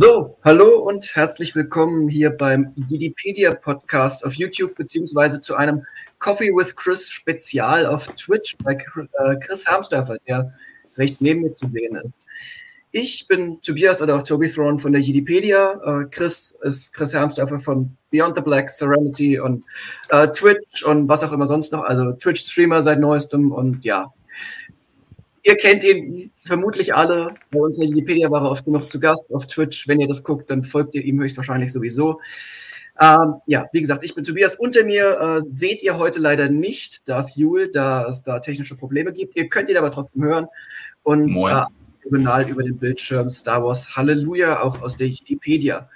So, hallo und herzlich willkommen hier beim Wikipedia Podcast auf YouTube beziehungsweise zu einem Coffee with Chris Spezial auf Twitch bei äh, Chris Harmsdorfer, der rechts neben mir zu sehen ist. Ich bin Tobias oder auch Toby Throne von der Wikipedia. Äh, Chris ist Chris Hermsdorfer von Beyond the Black, Serenity und äh, Twitch und was auch immer sonst noch. Also Twitch-Streamer seit neuestem und ja, Ihr kennt ihn vermutlich alle. Bei uns in Wikipedia war er oft genug zu Gast auf Twitch. Wenn ihr das guckt, dann folgt ihr ihm höchstwahrscheinlich sowieso. Ähm, ja, wie gesagt, ich bin Tobias. Unter mir äh, seht ihr heute leider nicht Darth Yule, da es da technische Probleme gibt. Ihr könnt ihn aber trotzdem hören. Und äh, diagonal über den Bildschirm Star Wars Halleluja, auch aus der Wikipedia.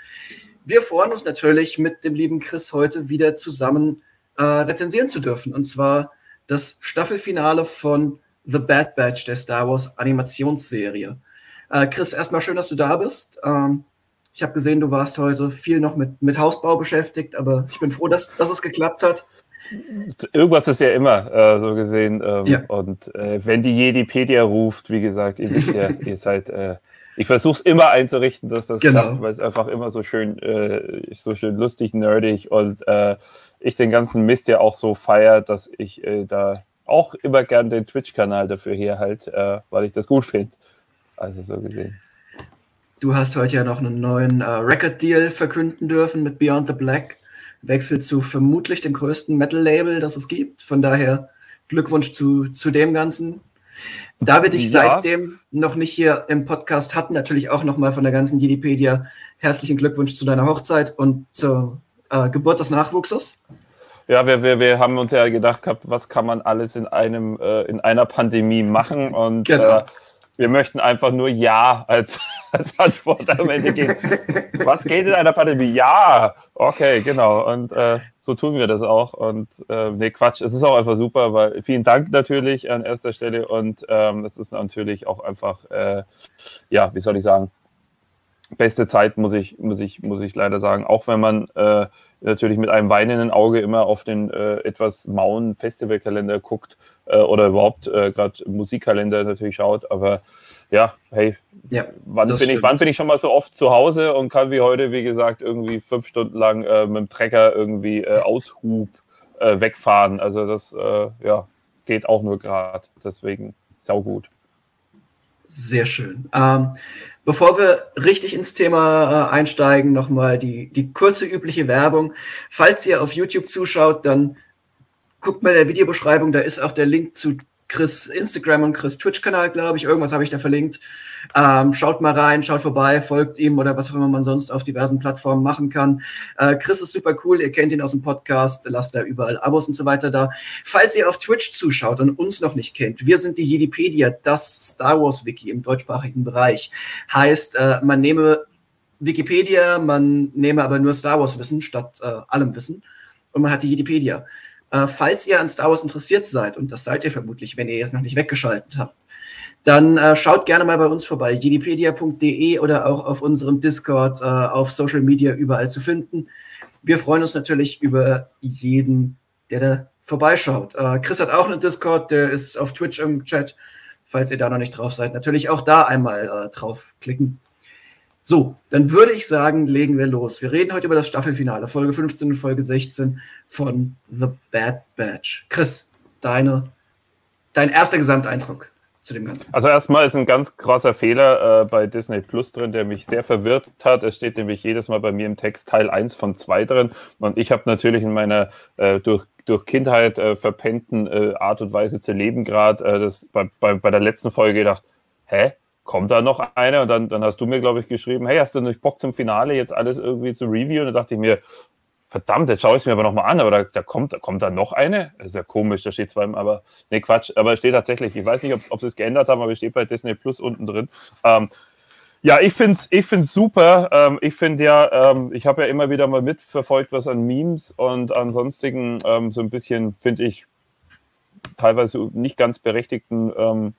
Wir freuen uns natürlich, mit dem lieben Chris heute wieder zusammen äh, rezensieren zu dürfen. Und zwar das Staffelfinale von The Bad Batch der Star Wars Animationsserie. Äh, Chris, erstmal schön, dass du da bist. Ähm, ich habe gesehen, du warst heute viel noch mit, mit Hausbau beschäftigt, aber ich bin froh, dass, dass es geklappt hat. Irgendwas ist ja immer äh, so gesehen. Ähm, ja. Und äh, wenn die Jedipedia ruft, wie gesagt, ihr ja, ihr seid. Äh, ich versuche es immer einzurichten, dass das genau. klappt, weil es einfach immer so schön, äh, so schön lustig, nerdig und äh, ich den ganzen Mist ja auch so feiere, dass ich da auch immer gern den Twitch-Kanal dafür herhalte, äh, weil ich das gut finde. Also so gesehen. Du hast heute ja noch einen neuen äh, Record-Deal verkünden dürfen mit Beyond the Black. Wechsel zu vermutlich dem größten Metal-Label, das es gibt. Von daher Glückwunsch zu, zu dem Ganzen. Da wir dich ja. seitdem noch nicht hier im Podcast hatten, natürlich auch nochmal von der ganzen Wikipedia herzlichen Glückwunsch zu deiner Hochzeit und zur äh, Geburt des Nachwuchses. Ja, wir, wir, wir haben uns ja gedacht gehabt, was kann man alles in einem äh, in einer Pandemie machen und genau. äh, wir möchten einfach nur Ja als, als Antwort am Ende geben. Was geht in einer Pandemie? Ja, okay, genau. Und äh, so tun wir das auch. Und äh, nee, Quatsch, es ist auch einfach super, weil vielen Dank natürlich an erster Stelle und ähm, es ist natürlich auch einfach, äh, ja, wie soll ich sagen, beste Zeit, muss ich, muss ich, muss ich leider sagen. Auch wenn man äh, natürlich mit einem weinenden Auge immer auf den äh, etwas mauen Festivalkalender guckt äh, oder überhaupt äh, gerade Musikkalender natürlich schaut. Aber ja, hey, ja, wann, bin ich, wann bin ich schon mal so oft zu Hause und kann wie heute, wie gesagt, irgendwie fünf Stunden lang äh, mit dem Trecker irgendwie äh, Aushub wegfahren. Also das ja, geht auch nur gerade. Deswegen saugut. Sehr schön. Ähm, Bevor wir richtig ins Thema äh, einsteigen, nochmal die, die kurze übliche Werbung. Falls ihr auf YouTube zuschaut, dann guckt mal in der Videobeschreibung, da ist auch der Link zu Chris Instagram und Chris Twitch-Kanal, glaube ich. Irgendwas habe ich da verlinkt. Ähm, schaut mal rein, schaut vorbei, folgt ihm oder was auch immer man sonst auf diversen Plattformen machen kann. Äh, Chris ist super cool, ihr kennt ihn aus dem Podcast, lasst da überall Abos und so weiter da. Falls ihr auf Twitch zuschaut und uns noch nicht kennt, wir sind die Jedipedia, das Star Wars Wiki im deutschsprachigen Bereich. Heißt, äh, man nehme Wikipedia, man nehme aber nur Star Wars Wissen statt äh, allem Wissen und man hat die Jedipedia. Äh, falls ihr an Star Wars interessiert seid, und das seid ihr vermutlich, wenn ihr jetzt noch nicht weggeschaltet habt, dann äh, schaut gerne mal bei uns vorbei, jedipedia.de oder auch auf unserem Discord, äh, auf Social Media überall zu finden. Wir freuen uns natürlich über jeden, der da vorbeischaut. Äh, Chris hat auch einen Discord, der ist auf Twitch im Chat, falls ihr da noch nicht drauf seid. Natürlich auch da einmal äh, draufklicken. So, dann würde ich sagen, legen wir los. Wir reden heute über das Staffelfinale, Folge 15 und Folge 16 von The Bad Batch. Chris, deine, dein erster Gesamteindruck zu dem Ganzen. Also erstmal ist ein ganz krasser Fehler äh, bei Disney Plus drin, der mich sehr verwirrt hat. Es steht nämlich jedes Mal bei mir im Text Teil 1 von 2 drin. Und ich habe natürlich in meiner äh, durch, durch Kindheit äh, verpennten äh, Art und Weise zu leben gerade äh, bei, bei, bei der letzten Folge gedacht, hä? Kommt da noch einer? Und dann, dann hast du mir, glaube ich, geschrieben, hey, hast du nicht Bock zum Finale jetzt alles irgendwie zu reviewen? Und da dachte ich mir, verdammt, jetzt schaue ich es mir aber nochmal an, aber da, da, kommt, da kommt da noch eine. Das ist ja komisch, da steht zwar, aber nee, Quatsch, aber es steht tatsächlich, ich weiß nicht, ob sie es geändert haben, aber es steht bei Disney Plus unten drin. Ähm, ja, ich finde es ich find's super. Ähm, ich finde ja, ähm, ich habe ja immer wieder mal mitverfolgt, was an Memes und an sonstigen ähm, so ein bisschen, finde ich, teilweise nicht ganz berechtigten ähm,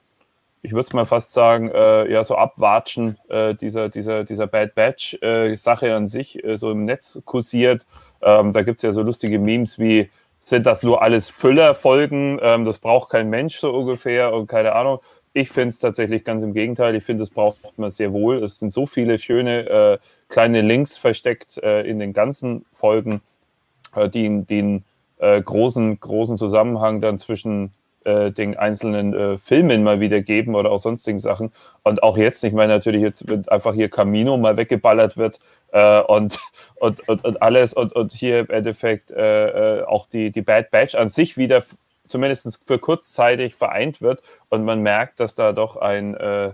ich würde es mal fast sagen, äh, ja, so abwatschen äh, dieser, dieser, dieser Bad Batch-Sache äh, an sich äh, so im Netz kursiert. Ähm, da gibt es ja so lustige Memes wie, sind das nur alles Füllerfolgen? Ähm, das braucht kein Mensch so ungefähr und keine Ahnung. Ich finde es tatsächlich ganz im Gegenteil. Ich finde, es braucht man sehr wohl. Es sind so viele schöne äh, kleine Links versteckt äh, in den ganzen Folgen, die, den großen, großen Zusammenhang dann zwischen äh, den einzelnen äh, Filmen mal wieder geben oder auch sonstigen Sachen. Und auch jetzt, ich meine natürlich jetzt, wenn einfach hier Camino mal weggeballert wird äh, und, und, und, und, alles und, und hier im Endeffekt äh, äh, auch die, die Bad Batch an sich wieder zumindest für kurzzeitig vereint wird und man merkt, dass da doch ein äh,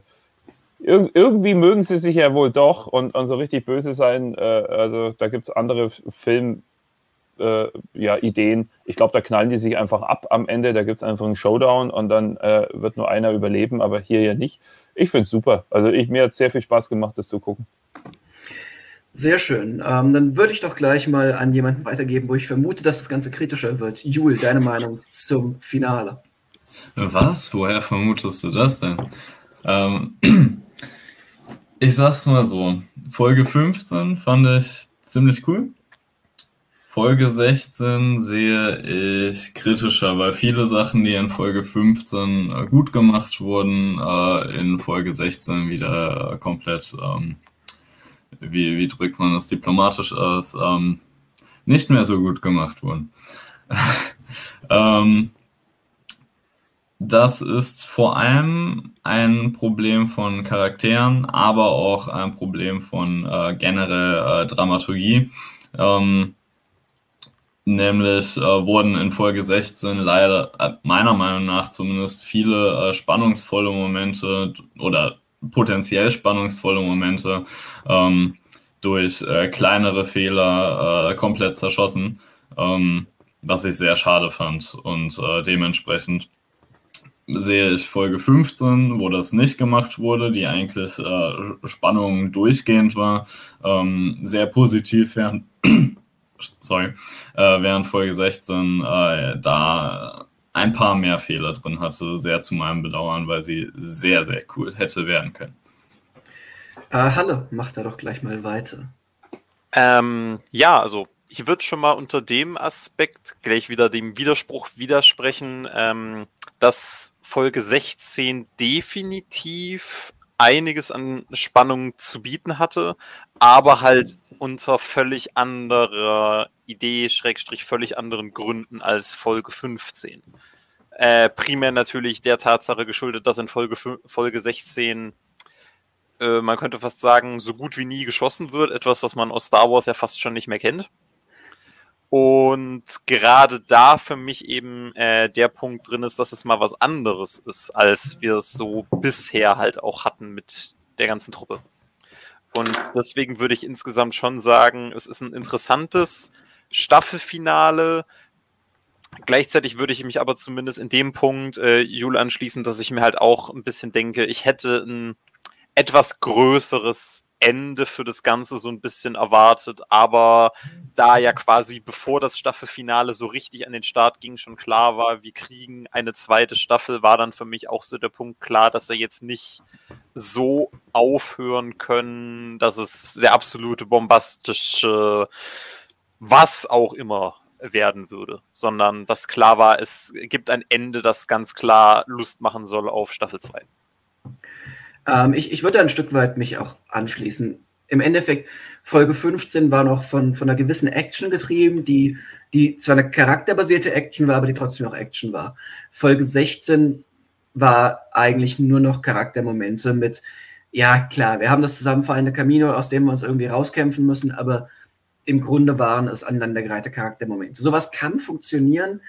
Ir irgendwie mögen sie sich ja wohl doch und, und so richtig böse sein. also da gibt es andere Film, äh, ja, Ideen. Ich glaube, da knallen die sich einfach ab am Ende. Da gibt es einfach einen Showdown und dann äh, wird nur einer überleben, aber hier ja nicht. Ich finde es super. Also ich, mir hat es sehr viel Spaß gemacht, das zu gucken. Sehr schön. Ähm, dann würde ich doch gleich mal an jemanden weitergeben, wo ich vermute, dass das Ganze kritischer wird. Jul, deine Meinung zum Finale? Was? Woher vermutest du das denn? Ähm, ich sag's mal so. Folge 15 fand ich ziemlich cool. Folge 16 sehe ich kritischer, weil viele Sachen, die in Folge 15 äh, gut gemacht wurden, äh, in Folge 16 wieder äh, komplett, ähm, wie, wie drückt man das diplomatisch aus, ähm, nicht mehr so gut gemacht wurden. ähm, das ist vor allem ein Problem von Charakteren, aber auch ein Problem von generell Dramaturgie. Ähm, Nämlich äh, wurden in Folge 16 leider, äh, meiner Meinung nach zumindest, viele äh, spannungsvolle Momente oder potenziell spannungsvolle Momente ähm, durch äh, kleinere Fehler äh, komplett zerschossen, ähm, was ich sehr schade fand. Und dementsprechend sehe ich Folge 15, wo das nicht gemacht wurde, die eigentlich Spannung durchgehend war, ähm, sehr positiv, sorry, äh, während Folge 16 äh, da ein paar mehr Fehler drin hatte, sehr zu meinem Bedauern, weil sie sehr, sehr cool hätte werden können. Äh, Halle, mach da doch gleich mal weiter. Ähm, ja, also ich würde schon mal unter dem Aspekt gleich wieder dem Widerspruch widersprechen, ähm, dass Folge 16 definitiv einiges an Spannung zu bieten hatte, aber halt unter völlig anderer Idee, Schrägstrich völlig anderen Gründen als Folge 15. Äh, primär natürlich der Tatsache geschuldet, dass in Folge, Folge 16 äh, man könnte fast sagen, so gut wie nie geschossen wird. Etwas, was man aus Star Wars ja fast schon nicht mehr kennt. Und gerade da für mich eben äh, der Punkt drin ist, dass es mal was anderes ist, als wir es so bisher halt auch hatten mit der ganzen Truppe. Und deswegen würde ich insgesamt schon sagen, es ist ein interessantes Staffelfinale. Gleichzeitig würde ich mich aber zumindest in dem Punkt, äh, Jule, anschließen, dass ich mir halt auch ein bisschen denke, ich hätte ein etwas größeres Ende für das Ganze so ein bisschen erwartet, aber da ja quasi bevor das Staffelfinale so richtig an den Start ging, schon klar war, wir kriegen eine zweite Staffel, war dann für mich auch so der Punkt klar, dass er jetzt nicht so aufhören können, dass es der absolute bombastische was auch immer werden würde, sondern dass klar war, es gibt ein Ende, das ganz klar Lust machen soll auf Staffel 2. Ähm, ich, ich würde ein Stück weit mich auch anschließen. Im Endeffekt, Folge 15 war noch von, von einer gewissen Action getrieben, die, die zwar eine charakterbasierte Action war, aber die trotzdem auch Action war. Folge 16 war eigentlich nur noch Charaktermomente mit, ja klar, wir haben das zusammenfallende Camino, aus dem wir uns irgendwie rauskämpfen müssen, aber im Grunde waren es aneinandergereihte Charaktermomente. Sowas kann funktionieren.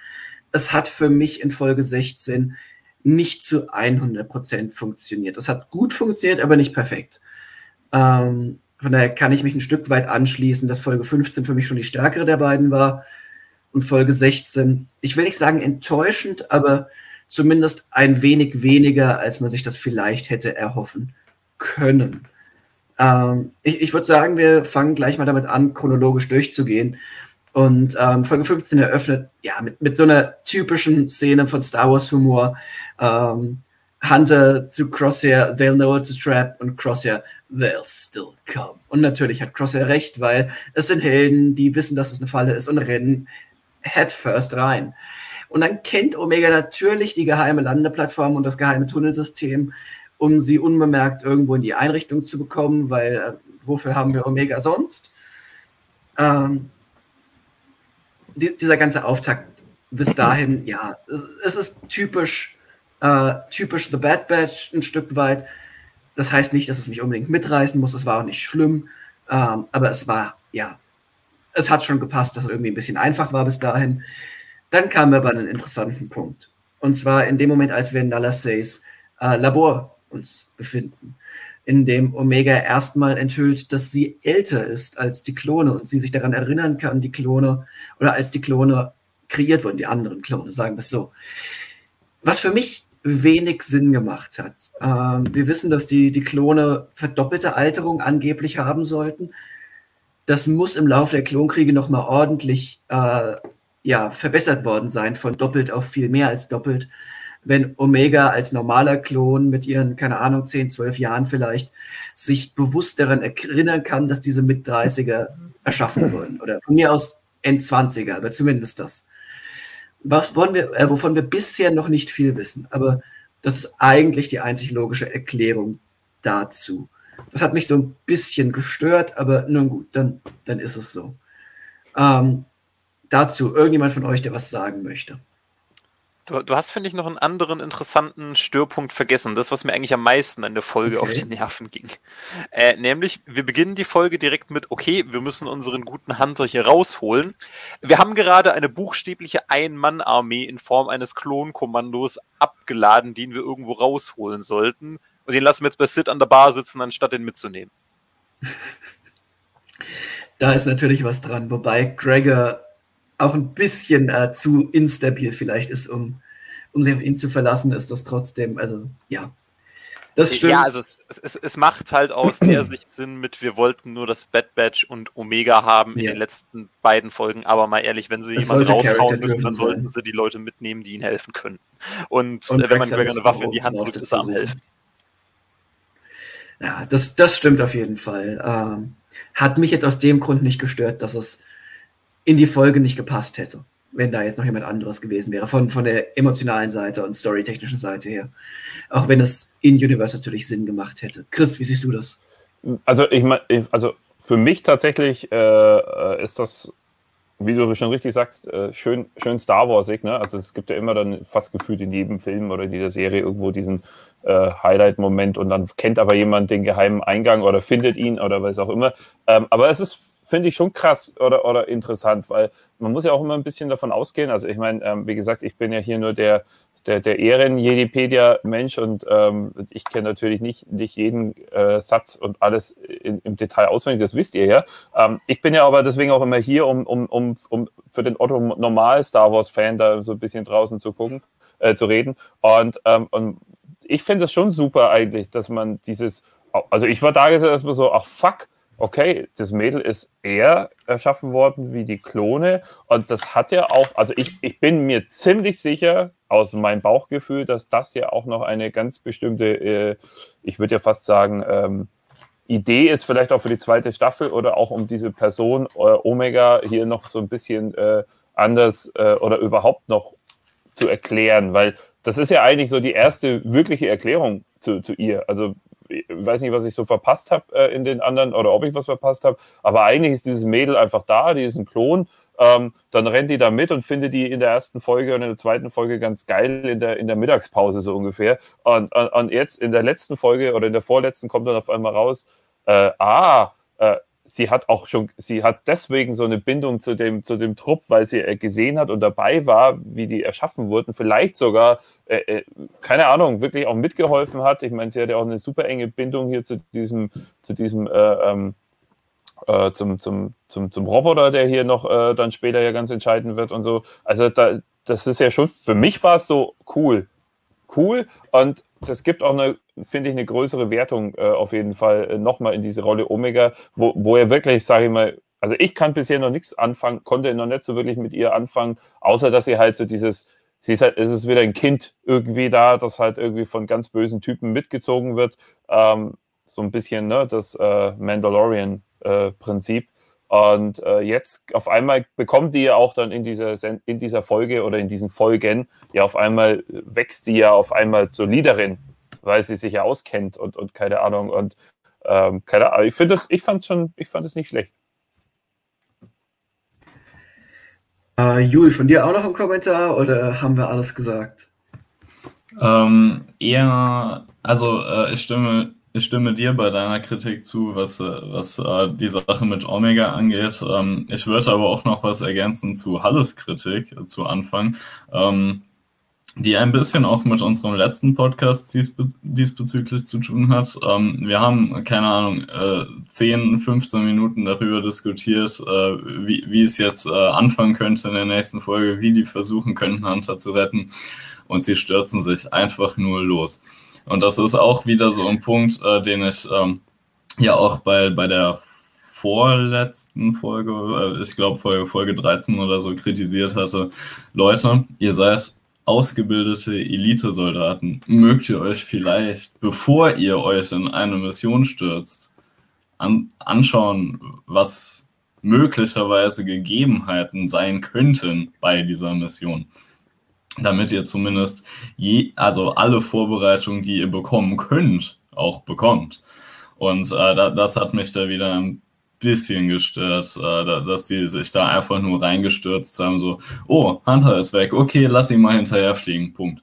Es hat für mich in Folge 16 nicht zu 100% funktioniert. Das hat gut funktioniert, aber nicht perfekt. Ähm, von daher kann ich mich ein Stück weit anschließen, dass Folge 15 für mich schon die stärkere der beiden war und Folge 16, ich will nicht sagen enttäuschend, aber zumindest ein wenig weniger, als man sich das vielleicht hätte erhoffen können. Ähm, ich ich würde sagen, wir fangen gleich mal damit an, chronologisch durchzugehen. Und ähm, Folge 15 eröffnet ja mit, mit so einer typischen Szene von Star Wars Humor. Ähm, Hunter zu Crosshair, they'll know it's a trap und Crosshair, they'll still come. Und natürlich hat Crosshair recht, weil es sind Helden, die wissen, dass es eine Falle ist und rennen headfirst rein. Und dann kennt Omega natürlich die geheime Landeplattform und das geheime Tunnelsystem, um sie unbemerkt irgendwo in die Einrichtung zu bekommen, weil äh, wofür haben wir Omega sonst? Ähm, die, dieser ganze Auftakt bis dahin, ja, es, es ist typisch, äh, typisch The Bad Batch ein Stück weit. Das heißt nicht, dass es mich unbedingt mitreißen muss, es war auch nicht schlimm, ähm, aber es war, ja, es hat schon gepasst, dass es irgendwie ein bisschen einfach war bis dahin. Dann kamen wir aber an einen interessanten Punkt. Und zwar in dem Moment, als wir in Nalassays äh, Labor uns befinden, in dem Omega erstmal enthüllt, dass sie älter ist als die Klone und sie sich daran erinnern kann, die Klone, oder als die Klone kreiert wurden, die anderen Klone, sagen wir es so. Was für mich wenig Sinn gemacht hat. Ähm, wir wissen, dass die, die Klone verdoppelte Alterung angeblich haben sollten. Das muss im Laufe der Klonkriege nochmal ordentlich äh, ja, verbessert worden sein, von doppelt auf viel mehr als doppelt. Wenn Omega als normaler Klon mit ihren, keine Ahnung, 10, 12 Jahren vielleicht, sich bewusst daran erinnern kann, dass diese Mit-30er erschaffen wurden. Oder von mir aus End-20er, aber zumindest das wovon wir, äh, wovon wir bisher noch nicht viel wissen. Aber das ist eigentlich die einzig logische Erklärung dazu. Das hat mich so ein bisschen gestört, aber nun gut, dann, dann ist es so. Ähm, dazu irgendjemand von euch, der was sagen möchte. Du, du hast, finde ich, noch einen anderen interessanten Störpunkt vergessen. Das, was mir eigentlich am meisten an der Folge okay. auf die Nerven ging. Äh, nämlich, wir beginnen die Folge direkt mit, okay, wir müssen unseren guten Hunter hier rausholen. Wir haben gerade eine buchstäbliche Ein-Mann-Armee in Form eines Klonkommandos abgeladen, den wir irgendwo rausholen sollten. Und den lassen wir jetzt bei Sid an der Bar sitzen, anstatt den mitzunehmen. Da ist natürlich was dran, wobei Gregor auch ein bisschen äh, zu instabil vielleicht ist, um, um sich auf ihn zu verlassen, ist das trotzdem, also ja. Das stimmt. Ja, also es, es, es macht halt aus der Sicht Sinn mit, wir wollten nur das Bad Batch und Omega haben in ja. den letzten beiden Folgen, aber mal ehrlich, wenn sie jemanden raushauen müssen, dann sollten sie die Leute mitnehmen, die ihnen helfen können. Und, und äh, wenn man Gregor eine Waffe in die Hand drückt, ist er am helfen. Ja, das, das stimmt auf jeden Fall. Ähm, hat mich jetzt aus dem Grund nicht gestört, dass es in die Folge nicht gepasst hätte, wenn da jetzt noch jemand anderes gewesen wäre, von, von der emotionalen Seite und storytechnischen Seite her. Auch wenn es in Universe natürlich Sinn gemacht hätte. Chris, wie siehst du das? Also ich meine, also für mich tatsächlich äh, ist das, wie du schon richtig sagst, äh, schön, schön Star Warsig. Ne? Also es gibt ja immer dann fast gefühlt in jedem Film oder in jeder Serie irgendwo diesen äh, Highlight-Moment und dann kennt aber jemand den geheimen Eingang oder findet ihn oder was auch immer. Ähm, aber es ist finde ich schon krass oder, oder interessant, weil man muss ja auch immer ein bisschen davon ausgehen. Also ich meine, ähm, wie gesagt, ich bin ja hier nur der, der, der Ehren-Jedipedia-Mensch und ähm, ich kenne natürlich nicht, nicht jeden äh, Satz und alles in, im Detail auswendig, das wisst ihr ja. Ähm, ich bin ja aber deswegen auch immer hier, um, um, um, um für den Otto normal Star Wars-Fan da so ein bisschen draußen zu gucken, äh, zu reden. Und, ähm, und ich finde es schon super eigentlich, dass man dieses, also ich war da gesagt, erstmal so, ach fuck, okay, das Mädel ist eher erschaffen worden wie die Klone. Und das hat ja auch, also ich, ich bin mir ziemlich sicher aus meinem Bauchgefühl, dass das ja auch noch eine ganz bestimmte, äh, ich würde ja fast sagen, ähm, Idee ist, vielleicht auch für die zweite Staffel oder auch um diese Person äh, Omega hier noch so ein bisschen äh, anders äh, oder überhaupt noch zu erklären, weil das ist ja eigentlich so die erste wirkliche Erklärung zu, zu ihr. Also ich weiß nicht, was ich so verpasst habe äh, in den anderen oder ob ich was verpasst habe, aber eigentlich ist dieses Mädel einfach da, die ist ein Klon. Ähm, dann rennt die da mit und findet die in der ersten Folge und in der zweiten Folge ganz geil in der, in der Mittagspause so ungefähr. Und, und, und jetzt in der letzten Folge oder in der vorletzten kommt dann auf einmal raus, äh, ah, äh, sie hat auch schon, sie hat deswegen so eine Bindung zu dem, zu dem Trupp, weil sie äh, gesehen hat und dabei war, wie die erschaffen wurden, vielleicht sogar, äh, äh, keine Ahnung, wirklich auch mitgeholfen hat. Ich meine, sie hat ja auch eine super enge Bindung hier zu diesem, zu diesem, äh, ähm, äh, zum, zum, zum, zum Roboter, der hier noch äh, dann später ja ganz entscheidend wird und so. Also da, das ist ja schon, für mich war es so cool. Cool und das gibt auch eine, finde ich, eine größere Wertung äh, auf jeden Fall äh, nochmal in diese Rolle Omega, wo, wo er wirklich, sage ich mal, also ich kann bisher noch nichts anfangen, konnte noch nicht so wirklich mit ihr anfangen, außer dass sie halt so dieses, sie ist halt, es ist wieder ein Kind irgendwie da, das halt irgendwie von ganz bösen Typen mitgezogen wird. Ähm, so ein bisschen, ne, das äh, Mandalorian-Prinzip. Und äh, jetzt auf einmal bekommt die ja auch dann in dieser, in dieser Folge oder in diesen Folgen, ja auf einmal wächst die ja auf einmal zur Leaderin, weil sie sich ja auskennt und, und keine Ahnung. Und ähm, keine Ahnung, ich finde das, ich fand schon, ich fand es nicht schlecht. Uh, Jul, von dir auch noch ein Kommentar oder haben wir alles gesagt? Ähm, eher, also äh, ich stimme ich stimme dir bei deiner Kritik zu, was, äh, was äh, die Sache mit Omega angeht. Ähm, ich würde aber auch noch was ergänzen zu Halles Kritik äh, zu Anfang, ähm, die ein bisschen auch mit unserem letzten Podcast diesbe diesbezüglich zu tun hat. Ähm, wir haben, keine Ahnung, äh, 10, 15 Minuten darüber diskutiert, äh, wie, wie es jetzt äh, anfangen könnte in der nächsten Folge, wie die versuchen könnten, Hunter zu retten. Und sie stürzen sich einfach nur los. Und das ist auch wieder so ein Punkt, äh, den ich ähm, ja auch bei, bei der vorletzten Folge, äh, ich glaube Folge, Folge 13 oder so, kritisiert hatte. Leute, ihr seid ausgebildete Elitesoldaten. Mögt ihr euch vielleicht, bevor ihr euch in eine Mission stürzt, an, anschauen, was möglicherweise Gegebenheiten sein könnten bei dieser Mission? Damit ihr zumindest je, also alle Vorbereitungen, die ihr bekommen könnt, auch bekommt. Und äh, da, das hat mich da wieder ein bisschen gestört, äh, dass sie sich da einfach nur reingestürzt haben, so, oh, Hunter ist weg, okay, lass ihn mal hinterher fliegen, Punkt.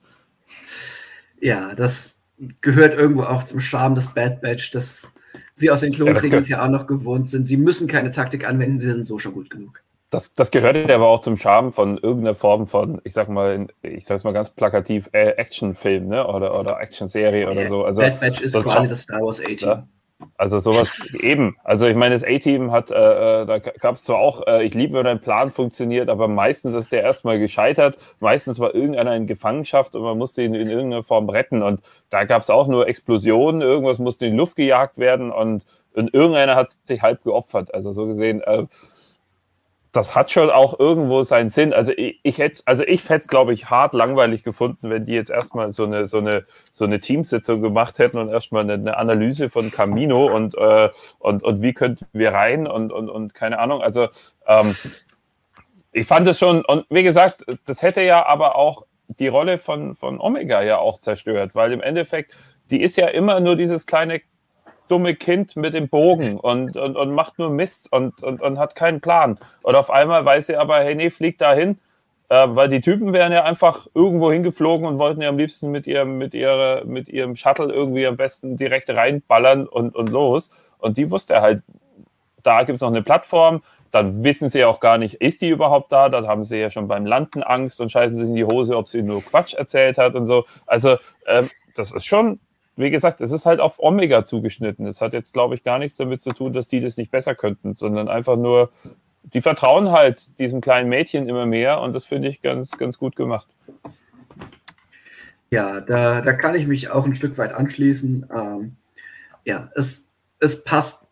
Ja, das gehört irgendwo auch zum Charme des Bad Batch, dass sie aus den Klonkriegen ja, ja auch noch gewohnt sind. Sie müssen keine Taktik anwenden, sie sind so schon gut genug. Das, das gehört ja aber auch zum Charme von irgendeiner Form von, ich sag mal, ich sag's mal ganz plakativ, äh, Actionfilm, ne? Oder, oder Actionserie oder so. Also, Bad Batch ist so quasi das Star Wars A-Team. Ja? Also sowas eben. Also ich meine, das A-Team hat, äh, äh da gab es zwar auch, äh, ich liebe, wenn ein Plan funktioniert, aber meistens ist der erstmal gescheitert. Meistens war irgendeiner in Gefangenschaft und man musste ihn in irgendeiner Form retten. Und da gab es auch nur Explosionen, irgendwas musste in die Luft gejagt werden und, und irgendeiner hat sich halb geopfert. Also so gesehen, äh, das hat schon auch irgendwo seinen Sinn. Also ich, ich hätte, also ich hätte es, glaube ich, hart langweilig gefunden, wenn die jetzt erstmal so eine, so eine, so eine Teamsitzung gemacht hätten und erstmal eine, eine Analyse von Camino und, äh, und, und wie könnten wir rein und, und, und keine Ahnung. Also ähm, ich fand es schon, und wie gesagt, das hätte ja aber auch die Rolle von, von Omega ja auch zerstört, weil im Endeffekt, die ist ja immer nur dieses kleine dumme Kind mit dem Bogen und, und, und macht nur Mist und, und, und hat keinen Plan. Und auf einmal weiß sie aber, hey, nee, flieg da hin, äh, weil die Typen wären ja einfach irgendwo hingeflogen und wollten ja am liebsten mit ihrem, mit ihrer, mit ihrem Shuttle irgendwie am besten direkt reinballern und, und los. Und die wusste halt, da gibt es noch eine Plattform, dann wissen sie auch gar nicht, ist die überhaupt da? Dann haben sie ja schon beim Landen Angst und scheißen sich in die Hose, ob sie nur Quatsch erzählt hat und so. Also, ähm, das ist schon wie gesagt, es ist halt auf Omega zugeschnitten. Es hat jetzt, glaube ich, gar nichts damit zu tun, dass die das nicht besser könnten, sondern einfach nur, die vertrauen halt diesem kleinen Mädchen immer mehr und das finde ich ganz, ganz gut gemacht. Ja, da, da kann ich mich auch ein Stück weit anschließen. Ähm, ja, es, es passt.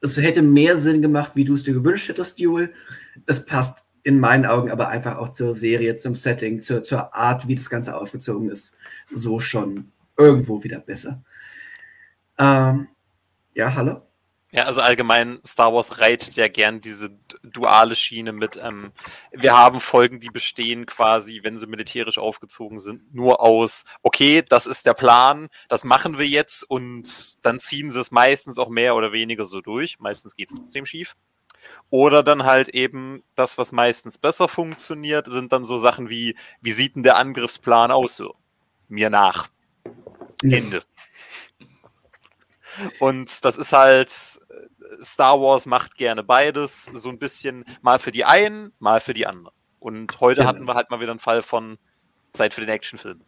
Es hätte mehr Sinn gemacht, wie du es dir gewünscht hättest, Duel. Es passt in meinen Augen aber einfach auch zur Serie, zum Setting, zur, zur Art, wie das Ganze aufgezogen ist, so schon irgendwo wieder besser. Ähm, ja, hallo? Ja, also allgemein, Star Wars reitet ja gern diese duale Schiene mit, ähm, wir haben Folgen, die bestehen quasi, wenn sie militärisch aufgezogen sind, nur aus, okay, das ist der Plan, das machen wir jetzt und dann ziehen sie es meistens auch mehr oder weniger so durch. Meistens geht es trotzdem schief. Oder dann halt eben das, was meistens besser funktioniert, sind dann so Sachen wie, wie sieht denn der Angriffsplan aus? So, mir nach. Ende. Und das ist halt, Star Wars macht gerne beides, so ein bisschen mal für die einen, mal für die anderen. Und heute genau. hatten wir halt mal wieder einen Fall von Zeit für den Actionfilm.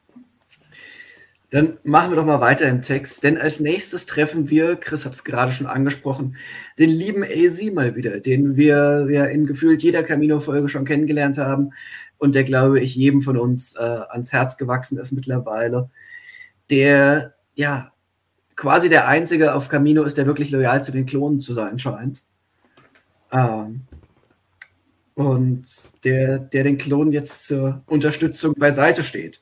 Dann machen wir doch mal weiter im Text, denn als nächstes treffen wir, Chris hat es gerade schon angesprochen, den lieben AZ mal wieder, den wir ja in gefühlt jeder Camino-Folge schon kennengelernt haben und der, glaube ich, jedem von uns äh, ans Herz gewachsen ist mittlerweile der ja quasi der einzige auf Camino ist, der wirklich loyal zu den Klonen zu sein scheint. Ähm, und der, der den Klonen jetzt zur Unterstützung beiseite steht.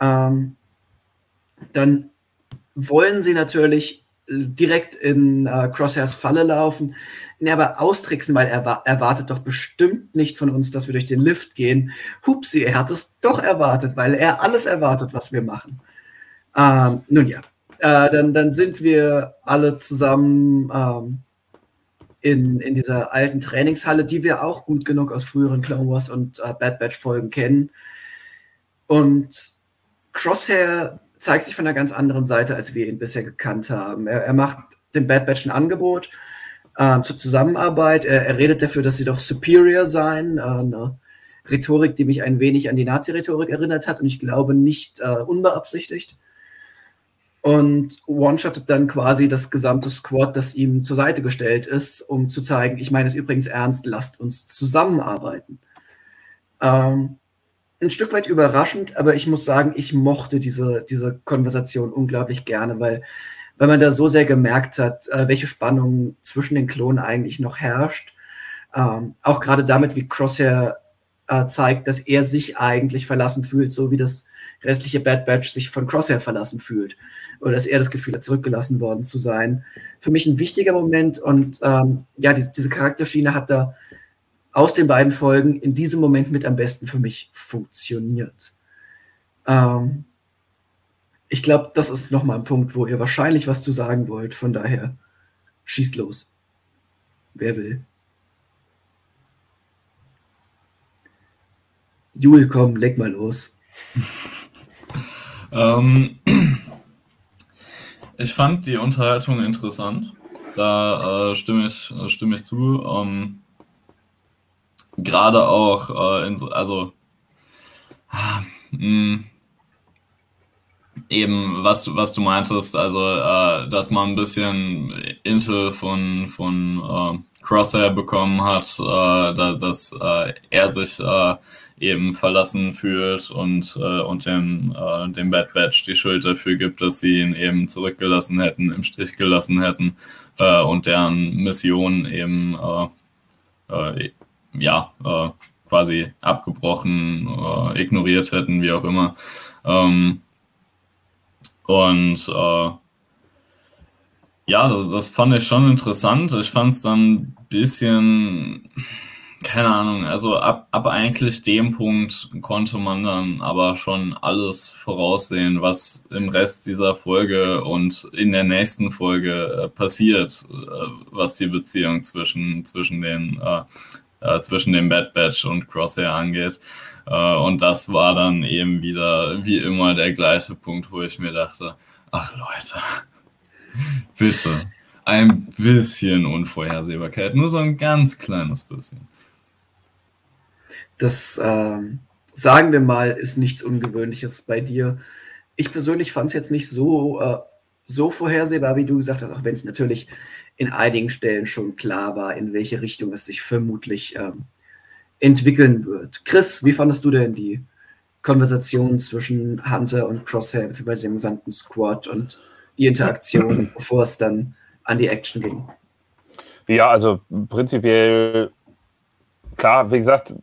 Ähm, dann wollen sie natürlich direkt in äh, Crosshairs Falle laufen, ihn aber austricksen, weil er erwartet doch bestimmt nicht von uns, dass wir durch den Lift gehen. Hupsi, er hat es doch erwartet, weil er alles erwartet, was wir machen. Ähm, nun ja, äh, dann, dann sind wir alle zusammen ähm, in, in dieser alten Trainingshalle, die wir auch gut genug aus früheren Clone Wars und äh, Bad Batch Folgen kennen. Und Crosshair zeigt sich von einer ganz anderen Seite, als wir ihn bisher gekannt haben. Er, er macht dem Bad Batch ein Angebot äh, zur Zusammenarbeit. Er, er, redet dafür, dass sie doch superior seien. Äh, eine Rhetorik, die mich ein wenig an die Nazi-Rhetorik erinnert hat und ich glaube nicht äh, unbeabsichtigt. Und one-shottet dann quasi das gesamte Squad, das ihm zur Seite gestellt ist, um zu zeigen, ich meine es übrigens ernst, lasst uns zusammenarbeiten. Ähm, ein Stück weit überraschend, aber ich muss sagen, ich mochte diese, diese Konversation unglaublich gerne, weil, weil man da so sehr gemerkt hat, äh, welche Spannung zwischen den Klonen eigentlich noch herrscht. Ähm, auch gerade damit, wie Crosshair äh, zeigt, dass er sich eigentlich verlassen fühlt, so wie das restliche Bad Batch sich von Crosshair verlassen fühlt. Oder dass er das Gefühl hat, zurückgelassen worden zu sein. Für mich ein wichtiger Moment und ähm, ja, die, diese Charakterschiene hat da aus den beiden Folgen in diesem Moment mit am besten für mich funktioniert. Ähm, ich glaube, das ist nochmal ein Punkt, wo ihr wahrscheinlich was zu sagen wollt. Von daher, schießt los. Wer will? Jul, komm, leg mal los. ähm, ich fand die Unterhaltung interessant. Da äh, stimme, ich, äh, stimme ich zu. Ähm, gerade auch äh, in so, also mh, hm, eben was du was du meintest, also äh, dass man ein bisschen Intel von von äh, Crosshair bekommen hat, äh, da, dass er sich eben verlassen fühlt und äh, und dem äh, dem Bad Batch die Schuld dafür gibt, dass sie ihn eben zurückgelassen hätten, im Stich gelassen hätten äh, und deren Mission eben äh, äh, ja, äh, quasi abgebrochen, ignoriert hätten, wie auch immer. Ähm, und ja, das, das, fand ich schon interessant. Ich fand es dann ein bisschen, keine Ahnung, also ab, ab eigentlich dem Punkt konnte man dann aber schon alles voraussehen, was im Rest dieser Folge und in der nächsten Folge äh, passiert, äh, was die Beziehung zwischen, zwischen den äh, äh, zwischen dem Bad Batch und Crosshair angeht. Äh, und das war dann eben wieder wie immer der gleiche Punkt, wo ich mir dachte, ach Leute, bitte, ein bisschen Unvorhersehbarkeit, nur so ein ganz kleines bisschen. Das, ähm, sagen wir mal, ist nichts Ungewöhnliches bei dir. Ich persönlich fand es jetzt nicht so, äh, so vorhersehbar, wie du gesagt hast, auch wenn es natürlich in einigen Stellen schon klar war, in welche Richtung es sich vermutlich ähm, entwickeln wird. Chris, wie fandest du denn die Konversation zwischen Hunter und Crosshair, beziehungsweise dem gesamten Squad und die Interaktion, bevor es dann an die Action ging? Ja, also prinzipiell klar, wie gesagt,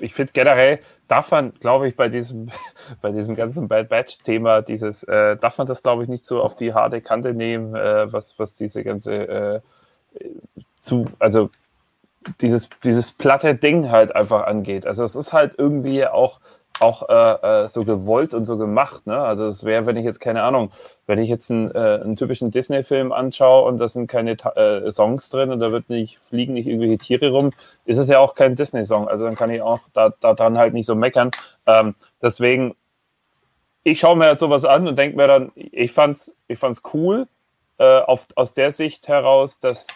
ich finde generell, darf man, glaube ich, bei diesem, bei diesem ganzen Bad Batch-Thema, dieses, äh, darf man das, glaube ich, nicht so auf die harte Kante nehmen, äh, was, was diese ganze äh, zu, also dieses, dieses platte Ding halt einfach angeht. Also es ist halt irgendwie auch auch äh, äh, so gewollt und so gemacht. Ne? Also es wäre, wenn ich jetzt keine Ahnung, wenn ich jetzt einen, äh, einen typischen Disney-Film anschaue und da sind keine äh, Songs drin und da wird nicht fliegen nicht irgendwelche Tiere rum, ist es ja auch kein Disney-Song. Also dann kann ich auch da, daran halt nicht so meckern. Ähm, deswegen, ich schaue mir halt sowas an und denke mir dann, ich fand's, ich fand's cool äh, auf, aus der Sicht heraus, dass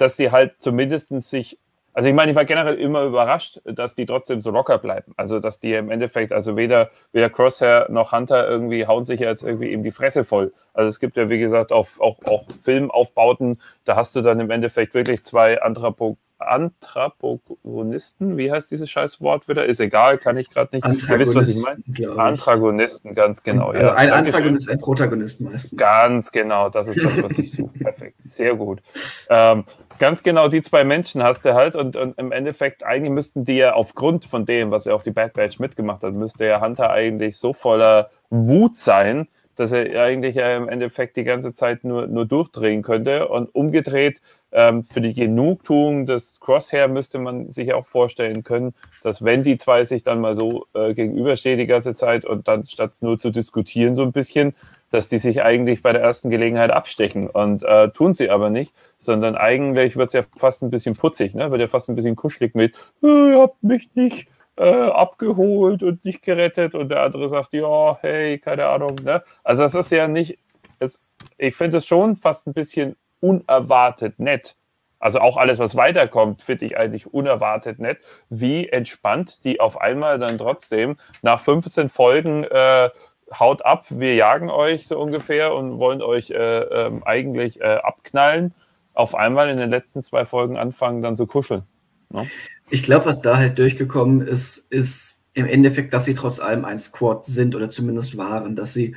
dass sie halt zumindest sich also ich meine, ich war generell immer überrascht, dass die trotzdem so locker bleiben. Also dass die im Endeffekt, also weder, weder Crosshair noch Hunter irgendwie hauen sich jetzt irgendwie eben die Fresse voll. Also es gibt ja, wie gesagt, auch, auch, auch Filmaufbauten, da hast du dann im Endeffekt wirklich zwei Anthropo Anthroponisten, wie heißt dieses scheiß Wort wieder? Ist egal, kann ich gerade nicht. Ihr wisst, was ich meine? Antagonisten, ganz genau. Also ja. Ein Antagonist, ein Protagonist meistens. Ganz genau, das ist das, was ich suche. Perfekt, sehr gut. Ähm, ganz genau die zwei Menschen hast du halt und, und, im Endeffekt eigentlich müssten die ja aufgrund von dem, was er auf die Bad Batch mitgemacht hat, müsste ja Hunter eigentlich so voller Wut sein, dass er eigentlich äh, im Endeffekt die ganze Zeit nur, nur durchdrehen könnte. Und umgedreht, ähm, für die Genugtuung des Crosshair müsste man sich auch vorstellen können, dass wenn die zwei sich dann mal so äh, gegenüberstehen die ganze Zeit und dann statt nur zu diskutieren so ein bisschen, dass die sich eigentlich bei der ersten Gelegenheit abstechen und äh, tun sie aber nicht, sondern eigentlich wird es ja fast ein bisschen putzig, ne? wird ja fast ein bisschen kuschelig mit, äh, ihr habt mich nicht äh, abgeholt und nicht gerettet und der andere sagt, ja, hey, keine Ahnung. Ne? Also das ist ja nicht, es, ich finde es schon fast ein bisschen unerwartet nett. Also auch alles, was weiterkommt, finde ich eigentlich unerwartet nett, wie entspannt die auf einmal dann trotzdem nach 15 Folgen äh, haut ab, wir jagen euch so ungefähr und wollen euch äh, ähm, eigentlich äh, abknallen, auf einmal in den letzten zwei Folgen anfangen dann zu kuscheln. Ne? Ich glaube, was da halt durchgekommen ist, ist im Endeffekt, dass sie trotz allem ein Squad sind oder zumindest waren, dass sie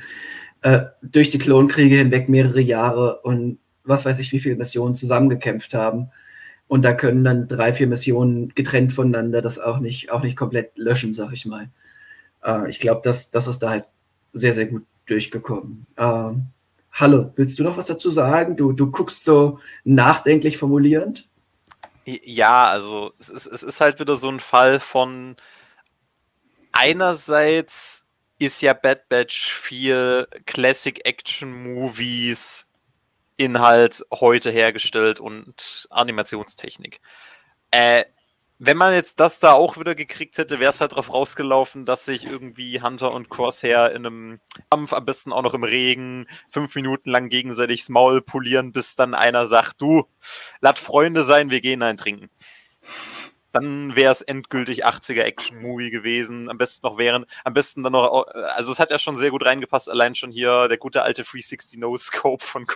äh, durch die Klonkriege hinweg mehrere Jahre und was weiß ich, wie viele Missionen zusammengekämpft haben. Und da können dann drei, vier Missionen getrennt voneinander das auch nicht, auch nicht komplett löschen, sag ich mal. Äh, ich glaube, das, das ist da halt sehr, sehr gut durchgekommen. Ähm, Hallo, willst du noch was dazu sagen? Du, du guckst so nachdenklich formulierend. Ja, also es ist, es ist halt wieder so ein Fall von einerseits ist ja Bad Batch viel Classic Action Movies Inhalt heute hergestellt und Animationstechnik. Äh, wenn man jetzt das da auch wieder gekriegt hätte, wäre es halt drauf rausgelaufen, dass sich irgendwie Hunter und Crosshair in einem Kampf, am besten auch noch im Regen, fünf Minuten lang gegenseitig das Maul polieren, bis dann einer sagt, du, lass Freunde sein, wir gehen ein trinken dann wäre es endgültig 80er Action-Movie gewesen. Am besten noch während, am besten dann noch, also es hat ja schon sehr gut reingepasst, allein schon hier der gute alte 360 No-Scope von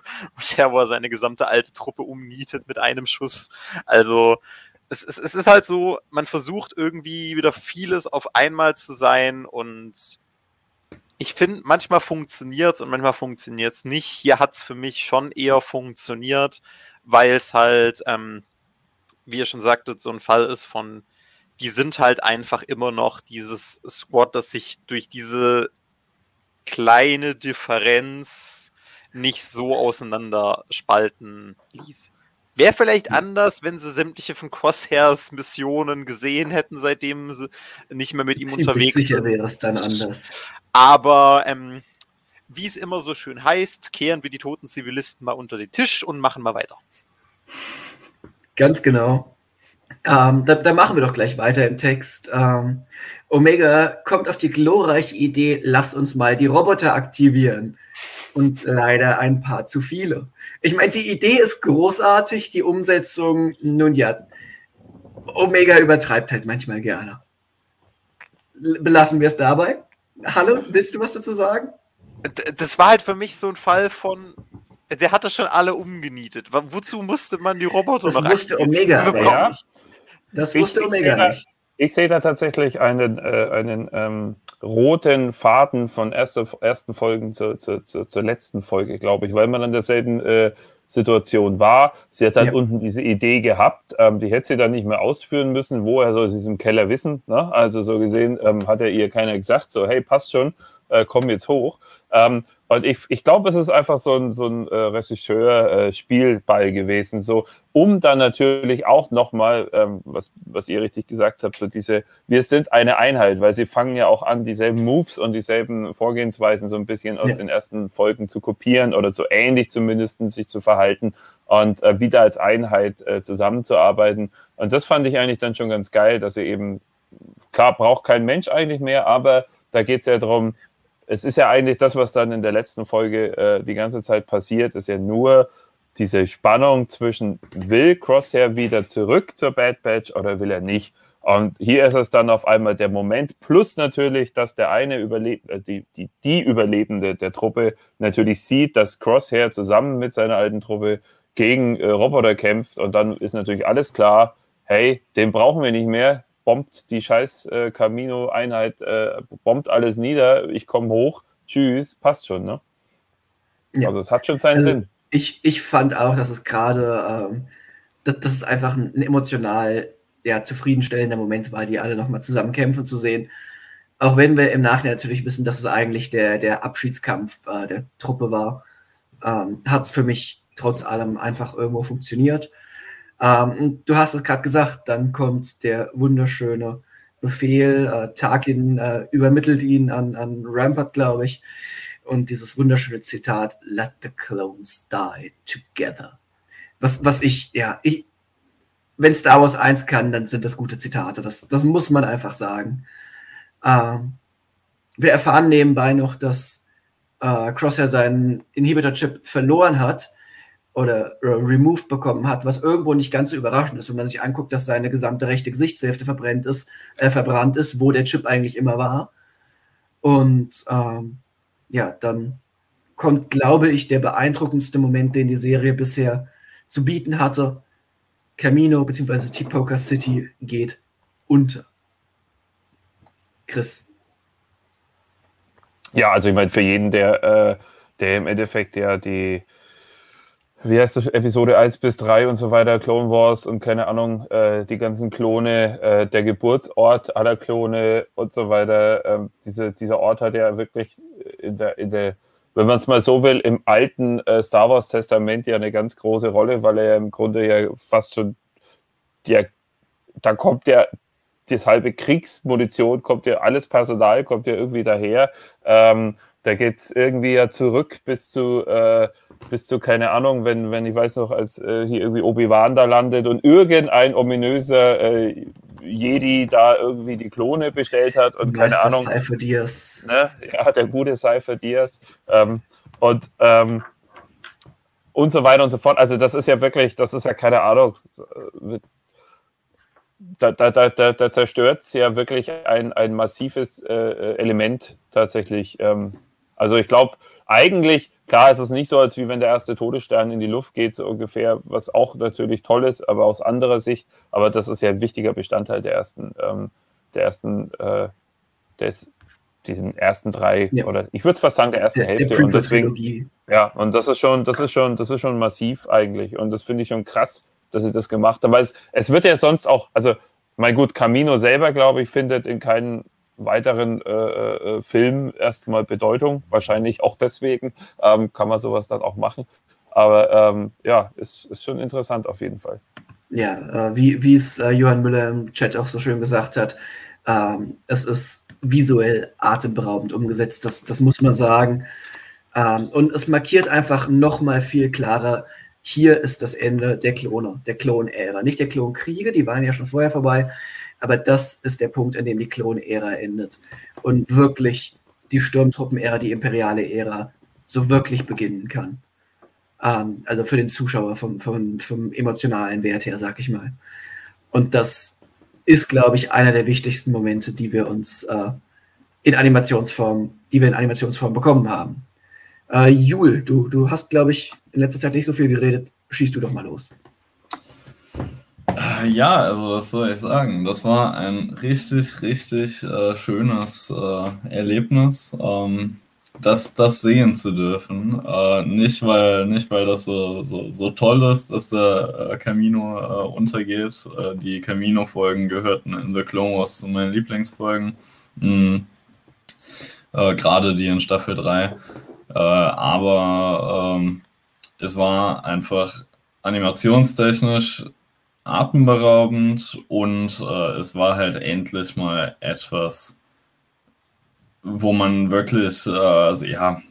der, wo er seine gesamte alte Truppe umnietet mit einem Schuss. Also es, es, es ist halt so, man versucht irgendwie wieder vieles auf einmal zu sein und ich finde, manchmal funktioniert es und manchmal funktioniert es nicht. Hier hat es für mich schon eher funktioniert, weil es halt, ähm, wie ihr schon sagtet, so ein Fall ist von, die sind halt einfach immer noch dieses Squad, das sich durch diese kleine Differenz nicht so auseinander spalten ließ. Wäre vielleicht anders, wenn sie sämtliche von Crosshairs Missionen gesehen hätten, seitdem sie nicht mehr mit ihm Ziemlich unterwegs sicher sind. wäre es dann anders. Aber ähm, wie es immer so schön heißt, kehren wir die toten Zivilisten mal unter den Tisch und machen mal weiter. Ganz genau. Ähm, da, da, machen wir doch gleich weiter im Text. Ähm, Omega kommt auf die glorreiche Idee, lass uns mal die Roboter aktivieren. Und leider ein paar zu viele. Ich meine, die Idee ist großartig, die Umsetzung, nun ja, Omega übertreibt halt manchmal gerne. Belassen wir es dabei. Hallo, willst du was dazu sagen? Das war halt für mich so ein Fall von, der hatte schon alle umgenietet. Wozu musste man die Roboter das noch wusste Omega ja. nicht. Das wusste ich, Omega ich nicht. Ich sehe da tatsächlich einen, äh, einen ähm, roten Faden von erste, ersten Folgen zur, zur, zur, zur letzten Folge, glaube ich, weil man an derselben äh, Situation war. Sie hat dann ja. unten diese Idee gehabt, ähm, die hätte sie dann nicht mehr ausführen müssen. Woher soll sie es im Keller wissen? Ne? Also so gesehen ähm, hat er ihr keiner gesagt, so hey, passt schon, äh, komm jetzt hoch. Ähm, und ich, ich glaube, es ist einfach so ein, so ein äh, Regisseur-Spielball äh, gewesen, so um dann natürlich auch nochmal, ähm, was, was ihr richtig gesagt habt, so diese, wir sind eine Einheit, weil sie fangen ja auch an, dieselben Moves und dieselben Vorgehensweisen so ein bisschen aus ja. den ersten Folgen zu kopieren oder so ähnlich zumindest sich zu verhalten und äh, wieder als Einheit äh, zusammenzuarbeiten. Und das fand ich eigentlich dann schon ganz geil, dass sie eben, klar, braucht kein Mensch eigentlich mehr, aber da geht es ja darum, es ist ja eigentlich das, was dann in der letzten Folge äh, die ganze Zeit passiert, ist ja nur diese Spannung zwischen, will Crosshair wieder zurück zur Bad Batch oder will er nicht? Und hier ist es dann auf einmal der Moment, plus natürlich, dass der eine Überleb äh, die, die, die Überlebende der Truppe natürlich sieht, dass Crosshair zusammen mit seiner alten Truppe gegen äh, Roboter kämpft und dann ist natürlich alles klar, hey, den brauchen wir nicht mehr, bombt die scheiß äh, Camino-Einheit, äh, bombt alles nieder, ich komme hoch, tschüss, passt schon, ne? Ja. Also es hat schon seinen also, Sinn. Ich, ich fand auch, dass es gerade, ähm, dass, dass es einfach ein, ein emotional ja, zufriedenstellender Moment war, die alle nochmal zusammen kämpfen zu sehen. Auch wenn wir im Nachhinein natürlich wissen, dass es eigentlich der, der Abschiedskampf äh, der Truppe war, ähm, hat es für mich trotz allem einfach irgendwo funktioniert. Ähm, du hast es gerade gesagt, dann kommt der wunderschöne Befehl, äh, Tarkin äh, übermittelt ihn an, an Rampart, glaube ich, und dieses wunderschöne Zitat, Let the clones die together. Was, was ich, ja, ich, wenn Star Wars 1 kann, dann sind das gute Zitate. Das, das muss man einfach sagen. Ähm, wir erfahren nebenbei noch, dass äh, Crosshair seinen Inhibitor-Chip verloren hat oder removed bekommen hat, was irgendwo nicht ganz so überraschend ist, wenn man sich anguckt, dass seine gesamte rechte Gesichtshälfte verbrennt ist, äh, verbrannt ist, wo der Chip eigentlich immer war. Und ähm, ja, dann kommt, glaube ich, der beeindruckendste Moment, den die Serie bisher zu bieten hatte. Camino bzw. T-Poker City geht unter. Chris. Ja, also ich meine, für jeden, der, äh, der im Endeffekt ja die, wie heißt das, Episode 1 bis 3 und so weiter, Clone Wars und keine Ahnung, äh, die ganzen Klone, äh, der Geburtsort aller Klone und so weiter. Ähm, diese, dieser Ort hat ja wirklich in der, in der wenn man es mal so will, im alten äh, Star Wars Testament ja eine ganz große Rolle, weil er ja im Grunde ja fast schon, ja, da kommt ja das halbe Kriegsmunition, kommt ja alles Personal, kommt ja irgendwie daher. Ähm, da geht es irgendwie ja zurück bis zu, äh, bis zu, keine Ahnung, wenn, wenn ich weiß noch, als äh, hier irgendwie Obi-Wan da landet und irgendein ominöser äh, Jedi da irgendwie die Klone bestellt hat und keine Meister Ahnung. Cypher Diaz. Ne? Ja, der gute Cypher Diaz. Ähm, und, ähm, und so weiter und so fort. Also das ist ja wirklich, das ist ja keine Ahnung. Da, da, da, da zerstört es ja wirklich ein, ein massives äh, Element tatsächlich. Ähm, also ich glaube, eigentlich, klar ist es nicht so, als wie wenn der erste Todesstern in die Luft geht, so ungefähr, was auch natürlich toll ist, aber aus anderer Sicht, aber das ist ja ein wichtiger Bestandteil der ersten, ähm, der ersten, äh, des, diesen ersten drei, ja. oder ich würde fast sagen, der ersten der, Hälfte. Der und deswegen, ja, und das ist schon, das ist schon, das ist schon massiv eigentlich. Und das finde ich schon krass, dass sie das gemacht haben. Weil es, es wird ja sonst auch, also mein gut, Camino selber, glaube ich, findet in keinen weiteren äh, äh, Film erstmal Bedeutung. Wahrscheinlich auch deswegen ähm, kann man sowas dann auch machen. Aber ähm, ja, ist, ist schon interessant auf jeden Fall. Ja, äh, wie, wie es äh, Johann Müller im Chat auch so schön gesagt hat, ähm, es ist visuell atemberaubend umgesetzt, das, das muss man sagen. Ähm, und es markiert einfach nochmal viel klarer, hier ist das Ende der Klone, der Klon-Ära. Nicht der Klonkriege, die waren ja schon vorher vorbei, aber das ist der Punkt, an dem die Klon-Ära endet. Und wirklich die Sturmtruppen-Ära, die imperiale Ära, so wirklich beginnen kann. Ähm, also für den Zuschauer vom, vom, vom emotionalen Wert her, sag ich mal. Und das ist, glaube ich, einer der wichtigsten Momente, die wir uns äh, in Animationsform, die wir in Animationsform bekommen haben. Äh, Jul, du, du hast, glaube ich, in letzter Zeit nicht so viel geredet. Schießt du doch mal los. Äh, ja, also was soll ich sagen? Das war ein richtig, richtig äh, schönes äh, Erlebnis, ähm, das, das sehen zu dürfen. Äh, nicht, weil, nicht, weil das so, so, so toll ist, dass der äh, Camino äh, untergeht. die Camino-Folgen gehörten in The Clone Wars zu meinen Lieblingsfolgen. Mhm. Gerade die in Staffel 3. aber ähm, es war einfach animationstechnisch atemberaubend und äh, es war halt endlich mal etwas, wo man wirklich, äh, also ja,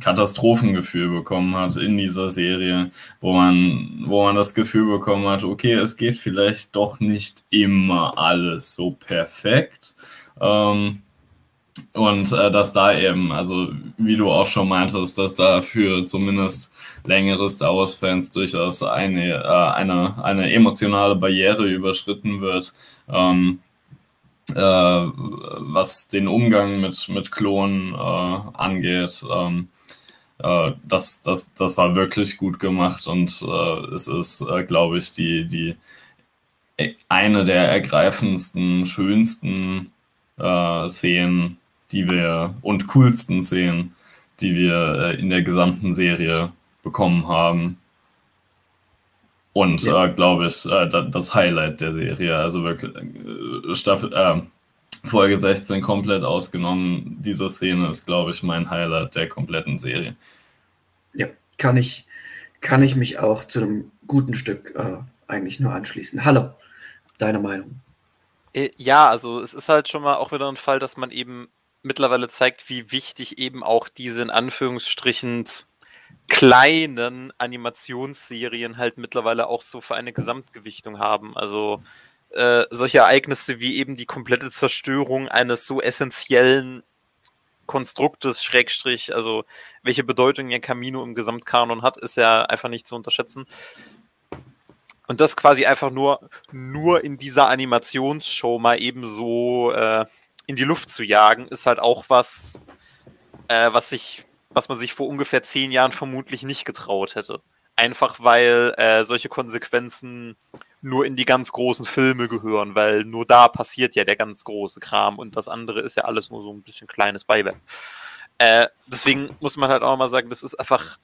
Katastrophengefühl bekommen hat in dieser Serie, wo man, wo man das Gefühl bekommen hat, okay, es geht vielleicht doch nicht immer alles so perfekt. Ähm, und äh, dass da eben, also wie du auch schon meintest, dass da für zumindest längere Star Wars-Fans durchaus eine, äh, eine, eine emotionale Barriere überschritten wird, ähm, äh, was den Umgang mit, mit Klonen äh, angeht. Ähm, äh, das, das, das war wirklich gut gemacht und äh, es ist, äh, glaube ich, die, die eine der ergreifendsten, schönsten Szenen, die wir und coolsten Szenen, die wir in der gesamten Serie bekommen haben. Und ja. äh, glaube ich, äh, das Highlight der Serie, also wirklich äh, Staffel, äh, Folge 16 komplett ausgenommen. Diese Szene ist, glaube ich, mein Highlight der kompletten Serie. Ja, kann ich, kann ich mich auch zu einem guten Stück äh, eigentlich nur anschließen. Hallo, deine Meinung? Äh, ja, also es ist halt schon mal auch wieder ein Fall, dass man eben mittlerweile zeigt, wie wichtig eben auch diese in Anführungsstrichen kleinen Animationsserien halt mittlerweile auch so für eine Gesamtgewichtung haben. Also äh, solche Ereignisse wie eben die komplette Zerstörung eines so essentiellen Konstruktes, Schrägstrich, also welche Bedeutung ja Camino im Gesamtkanon hat, ist ja einfach nicht zu unterschätzen. Und das quasi einfach nur, nur in dieser Animationsshow mal eben so äh, in die Luft zu jagen, ist halt auch was, äh, was sich, was man sich vor ungefähr zehn Jahren vermutlich nicht getraut hätte. Einfach weil äh, solche Konsequenzen nur in die ganz großen Filme gehören, weil nur da passiert ja der ganz große Kram und das andere ist ja alles nur so ein bisschen kleines Beiwerk. Äh, deswegen muss man halt auch mal sagen, das ist einfach,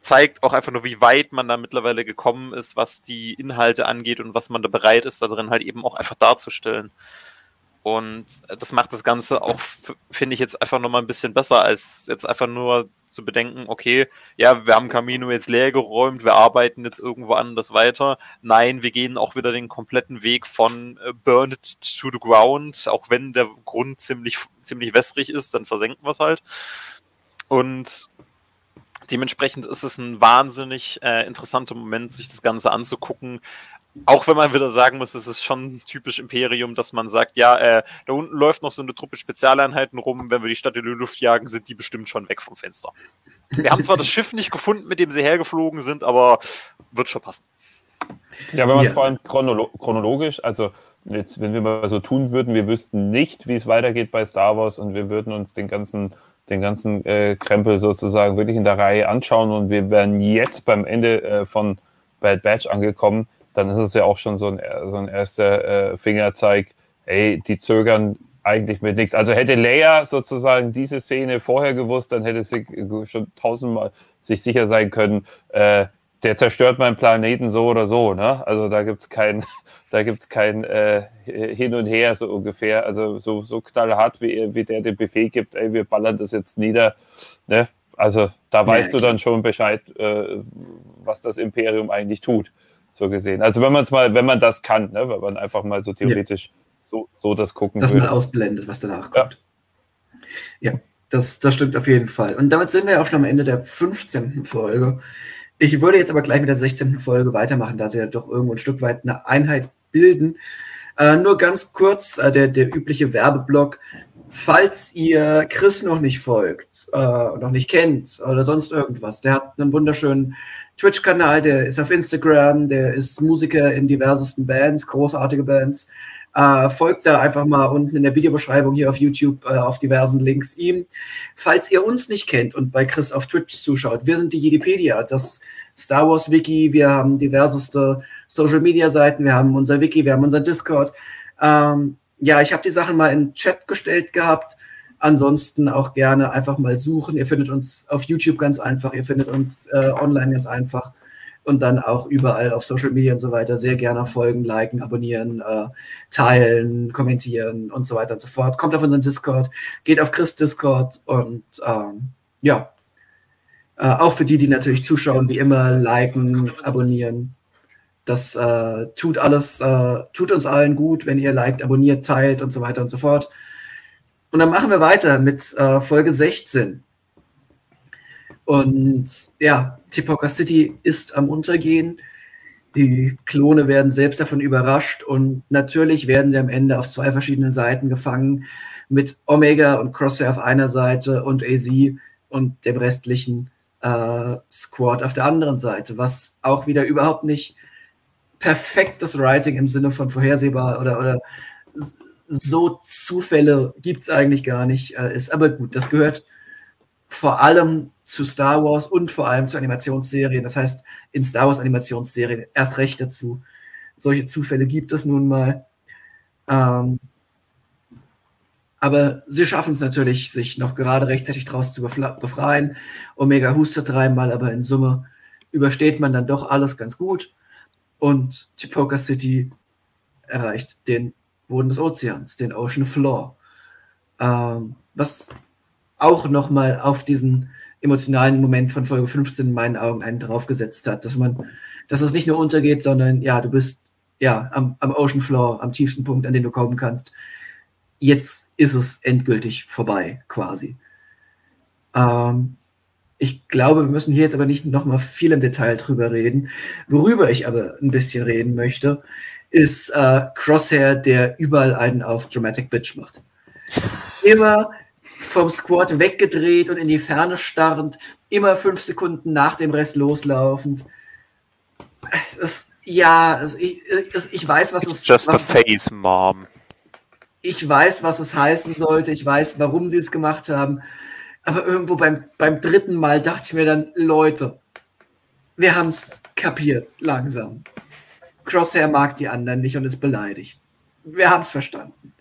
zeigt auch einfach nur, wie weit man da mittlerweile gekommen ist, was die Inhalte angeht und was man da bereit ist, da drin halt eben auch einfach darzustellen. Und das macht das Ganze auch, finde ich, jetzt einfach nochmal ein bisschen besser, als jetzt einfach nur zu bedenken, okay, ja, wir haben Camino jetzt leer geräumt, wir arbeiten jetzt irgendwo anders weiter. Nein, wir gehen auch wieder den kompletten Weg von äh, Burn it to the ground, auch wenn der Grund ziemlich, ziemlich wässrig ist, dann versenken wir es halt. Und dementsprechend ist es ein wahnsinnig äh, interessanter Moment, sich das Ganze anzugucken, auch wenn man wieder sagen muss, es ist schon typisch Imperium, dass man sagt, ja, äh, da unten läuft noch so eine Truppe Spezialeinheiten rum, wenn wir die Stadt in die Luft jagen, sind die bestimmt schon weg vom Fenster. Wir haben zwar das Schiff nicht gefunden, mit dem sie hergeflogen sind, aber wird schon passen. Ja, wenn man es ja. vor allem chronolo chronologisch, also jetzt, wenn wir mal so tun würden, wir wüssten nicht, wie es weitergeht bei Star Wars und wir würden uns den ganzen, den ganzen äh, Krempel sozusagen wirklich in der Reihe anschauen und wir wären jetzt beim Ende äh, von Bad Batch angekommen, dann ist es ja auch schon so ein, so ein erster äh, Fingerzeig, ey, die zögern eigentlich mit nichts. Also hätte Leia sozusagen diese Szene vorher gewusst, dann hätte sie schon tausendmal sich sicher sein können, äh, der zerstört meinen Planeten so oder so. Ne? Also da gibt es kein, da gibt's kein äh, Hin und Her so ungefähr. Also so, so knallhart, wie, wie der den Befehl gibt, ey, wir ballern das jetzt nieder. Ne? Also da weißt ja, du dann schon Bescheid, äh, was das Imperium eigentlich tut so gesehen. Also wenn man es mal, wenn man das kann, ne, wenn man einfach mal so theoretisch ja. so, so das gucken Dass würde. man ausblendet, was danach kommt. Ja, ja das, das stimmt auf jeden Fall. Und damit sind wir auch schon am Ende der 15. Folge. Ich würde jetzt aber gleich mit der 16. Folge weitermachen, da sie ja doch irgendwo ein Stück weit eine Einheit bilden. Äh, nur ganz kurz äh, der, der übliche Werbeblock. Falls ihr Chris noch nicht folgt, äh, noch nicht kennt oder sonst irgendwas, der hat einen wunderschönen Twitch-Kanal, der ist auf Instagram, der ist Musiker in diversesten Bands, großartige Bands. Äh, folgt da einfach mal unten in der Videobeschreibung hier auf YouTube äh, auf diversen Links ihm. Falls ihr uns nicht kennt und bei Chris auf Twitch zuschaut, wir sind die Jedipedia, das Star Wars Wiki, wir haben diverseste Social Media Seiten, wir haben unser Wiki, wir haben unser Discord. Ähm, ja, ich habe die Sachen mal in Chat gestellt gehabt. Ansonsten auch gerne einfach mal suchen. Ihr findet uns auf YouTube ganz einfach, ihr findet uns äh, online ganz einfach und dann auch überall auf Social Media und so weiter sehr gerne folgen, liken, abonnieren, äh, teilen, kommentieren und so weiter und so fort. Kommt auf unseren Discord, geht auf Chris Discord und ähm, ja, äh, auch für die, die natürlich zuschauen, wie immer, liken, abonnieren. Das äh, tut alles, äh, tut uns allen gut, wenn ihr liked, abonniert, teilt und so weiter und so fort. Und dann machen wir weiter mit äh, Folge 16. Und ja, Tipoca City ist am Untergehen. Die Klone werden selbst davon überrascht und natürlich werden sie am Ende auf zwei verschiedenen Seiten gefangen mit Omega und Crosshair auf einer Seite und AZ und dem restlichen äh, Squad auf der anderen Seite, was auch wieder überhaupt nicht perfektes Writing im Sinne von vorhersehbar oder, oder so Zufälle gibt es eigentlich gar nicht. Äh, ist aber gut, das gehört vor allem zu Star Wars und vor allem zu Animationsserien. Das heißt, in Star Wars Animationsserien erst recht dazu. Solche Zufälle gibt es nun mal. Ähm, aber sie schaffen es natürlich, sich noch gerade rechtzeitig daraus zu befreien. Omega hustet dreimal, aber in Summe übersteht man dann doch alles ganz gut. Und Chipoka City erreicht den Boden des Ozeans, den Ocean Floor. Ähm, was auch nochmal auf diesen emotionalen Moment von Folge 15 in meinen Augen einen draufgesetzt hat, dass man, dass es nicht nur untergeht, sondern ja, du bist ja am, am Ocean Floor, am tiefsten Punkt, an den du kommen kannst. Jetzt ist es endgültig vorbei, quasi. Ähm, ich glaube, wir müssen hier jetzt aber nicht nochmal viel im Detail drüber reden. Worüber ich aber ein bisschen reden möchte, ist äh, Crosshair, der überall einen auf Dramatic Bitch macht. Immer vom Squad weggedreht und in die Ferne starrend, immer fünf Sekunden nach dem Rest loslaufend. Es ist, ja, es, ich, es, ich weiß, was It's es just was, a face, Mom. Ich weiß, was es heißen sollte. Ich weiß, warum sie es gemacht haben. Aber irgendwo beim, beim dritten Mal dachte ich mir dann, Leute, wir haben es kapiert, langsam. Crosshair mag die anderen nicht und ist beleidigt. Wir haben es verstanden.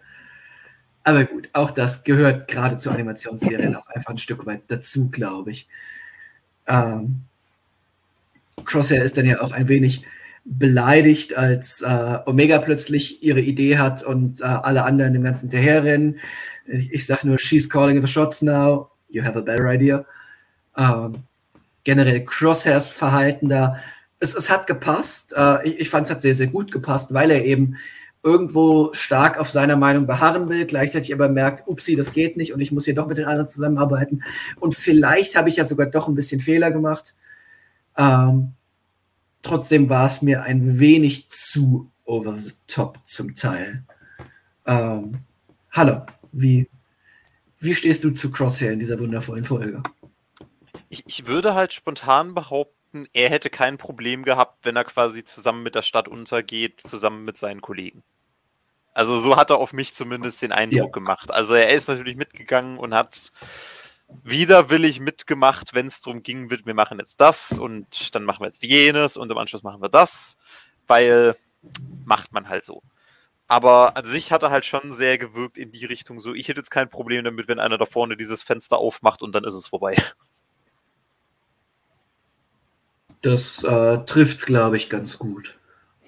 Aber gut, auch das gehört gerade zu Animationsserien auch einfach ein Stück weit dazu, glaube ich. Ähm, Crosshair ist dann ja auch ein wenig beleidigt, als äh, Omega plötzlich ihre Idee hat und äh, alle anderen dem Ganzen hinterherrennen. Ich, ich sage nur, she's calling the shots now, you have a better idea. Ähm, generell Crosshairs Verhalten da, es, es hat gepasst. Äh, ich ich fand es hat sehr, sehr gut gepasst, weil er eben irgendwo stark auf seiner Meinung beharren will, gleichzeitig aber merkt, upsi, das geht nicht und ich muss hier doch mit den anderen zusammenarbeiten. Und vielleicht habe ich ja sogar doch ein bisschen Fehler gemacht. Ähm, trotzdem war es mir ein wenig zu over the top zum Teil. Ähm, hallo, wie, wie stehst du zu Crosshair in dieser wundervollen Folge? Ich, ich würde halt spontan behaupten, er hätte kein Problem gehabt, wenn er quasi zusammen mit der Stadt untergeht, zusammen mit seinen Kollegen. Also so hat er auf mich zumindest den Eindruck Ja. gemacht. Also er ist natürlich mitgegangen und hat widerwillig mitgemacht, wenn es darum ging, wir machen jetzt das und dann machen wir jetzt jenes und im Anschluss machen wir das, weil macht man halt so. Aber an sich hat er halt schon sehr gewirkt in die Richtung so, ich hätte jetzt kein Problem damit, wenn einer da vorne dieses Fenster aufmacht und dann ist es vorbei. Das äh, trifft es, glaube ich, ganz gut.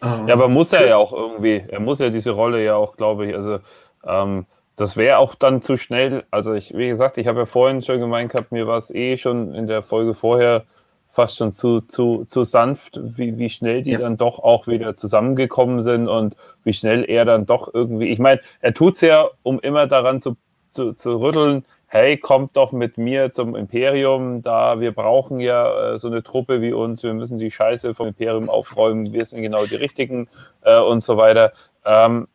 Ähm, Ja, aber muss er ja auch irgendwie, er muss ja diese Rolle ja auch, glaube ich, also ähm, das wäre auch dann zu schnell. Also ich, wie gesagt, ich habe ja vorhin schon gemeint gehabt, mir war es eh schon in der Folge vorher fast schon zu, zu, zu sanft, wie, wie schnell die Ja. dann doch auch wieder zusammengekommen sind und wie schnell er dann doch irgendwie, ich meine, er tut es ja, um immer daran zu, zu, zu rütteln, hey, kommt doch mit mir zum Imperium, da wir brauchen ja äh, so eine Truppe wie uns, wir müssen die Scheiße vom Imperium aufräumen, wir sind genau die Richtigen äh, und so weiter. Ähm,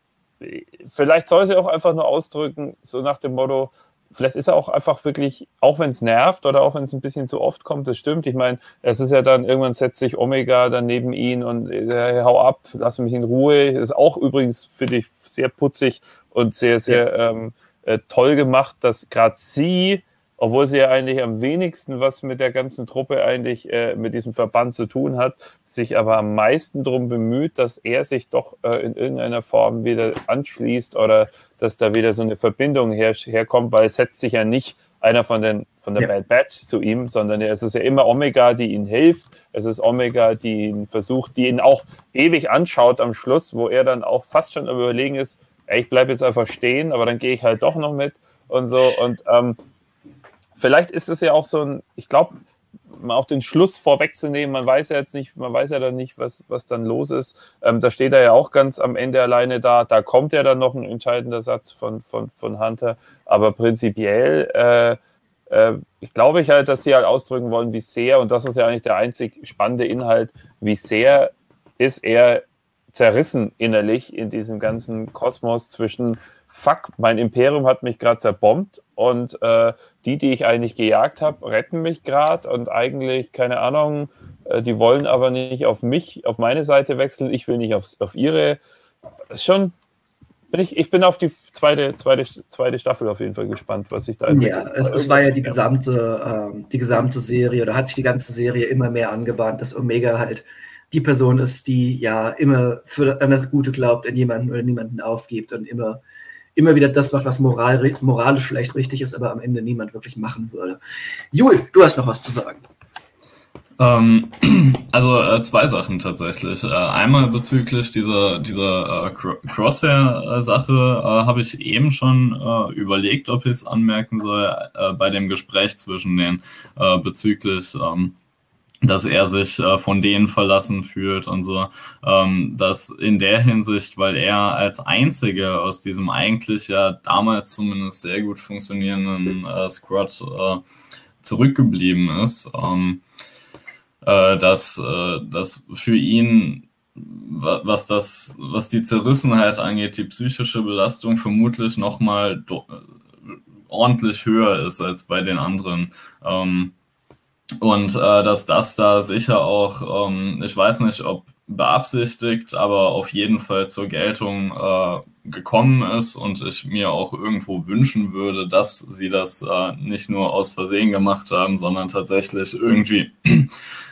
vielleicht soll sie auch einfach nur ausdrücken, so nach dem Motto, vielleicht ist er auch einfach wirklich, auch wenn es nervt oder auch wenn es ein bisschen zu oft kommt, das stimmt. Ich meine, es ist ja dann, irgendwann setzt sich Omega dann neben ihn und äh, hau ab, lass mich in Ruhe. Ist auch übrigens, finde ich, sehr putzig und sehr, sehr ähm, äh, toll gemacht, dass gerade sie, obwohl sie ja eigentlich am wenigsten was mit der ganzen Truppe eigentlich äh, mit diesem Verband zu tun hat, sich aber am meisten darum bemüht, dass er sich doch äh, in irgendeiner Form wieder anschließt oder dass da wieder so eine Verbindung her herkommt, weil es setzt sich ja nicht einer von, den, von der Ja. Bad Batch zu ihm, sondern es ist ja immer Omega, die ihn hilft. Es ist Omega, die ihn versucht, die ihn auch ewig anschaut am Schluss, wo er dann auch fast schon Überlegen ist, ey, ich bleibe jetzt einfach stehen, aber dann gehe ich halt doch noch mit und so. Und ähm, vielleicht ist es ja auch so ein, ich glaube, mal auch den Schluss vorwegzunehmen, man weiß ja jetzt nicht, man weiß ja dann nicht, was, was dann los ist. Ähm, da steht er ja auch ganz am Ende alleine da. Da kommt ja dann noch ein entscheidender Satz von, von, von Hunter. Aber prinzipiell, äh, äh, ich glaube ich halt, dass die halt ausdrücken wollen, wie sehr, und das ist ja eigentlich der einzig spannende Inhalt, wie sehr ist er zerrissen innerlich in diesem ganzen Kosmos zwischen fuck, mein Imperium hat mich gerade zerbombt und äh, die, die ich eigentlich gejagt habe, retten mich gerade und eigentlich, keine Ahnung, äh, die wollen aber nicht auf mich, auf meine Seite wechseln, ich will nicht auf, auf ihre. Schon, bin ich, ich bin auf die zweite, zweite, zweite Staffel auf jeden Fall gespannt, was sich da Ja, es, es war ja die gesamte, ähm, die gesamte Serie, oder hat sich die ganze Serie immer mehr angebahnt, dass Omega halt die Person ist, die ja immer für an das Gute glaubt, in jemanden oder niemanden aufgibt und immer, immer wieder das macht, was moral, moralisch vielleicht richtig ist, aber am Ende niemand wirklich machen würde. Jul, du hast noch was zu sagen. Ähm, also äh, zwei Sachen tatsächlich. Äh, einmal bezüglich dieser, dieser äh, Crosshair-Sache äh, habe ich eben schon äh, überlegt, ob ich es anmerken soll äh, bei dem Gespräch zwischen den bezüglich, ähm, dass er sich von denen verlassen fühlt und so. Ähm, dass in der Hinsicht, weil er als einziger aus diesem eigentlich ja damals zumindest sehr gut funktionierenden Squad zurückgeblieben ist. Ähm, äh, dass, äh, dass für ihn, was das, was die Zerrissenheit angeht, die psychische Belastung vermutlich nochmal ordentlich höher ist als bei den anderen. Ähm, und äh, dass das da sicher auch, ähm, ich weiß nicht, ob beabsichtigt, aber auf jeden Fall zur Geltung äh, gekommen ist und ich mir auch irgendwo wünschen würde, dass sie das äh, nicht nur aus Versehen gemacht haben, sondern tatsächlich irgendwie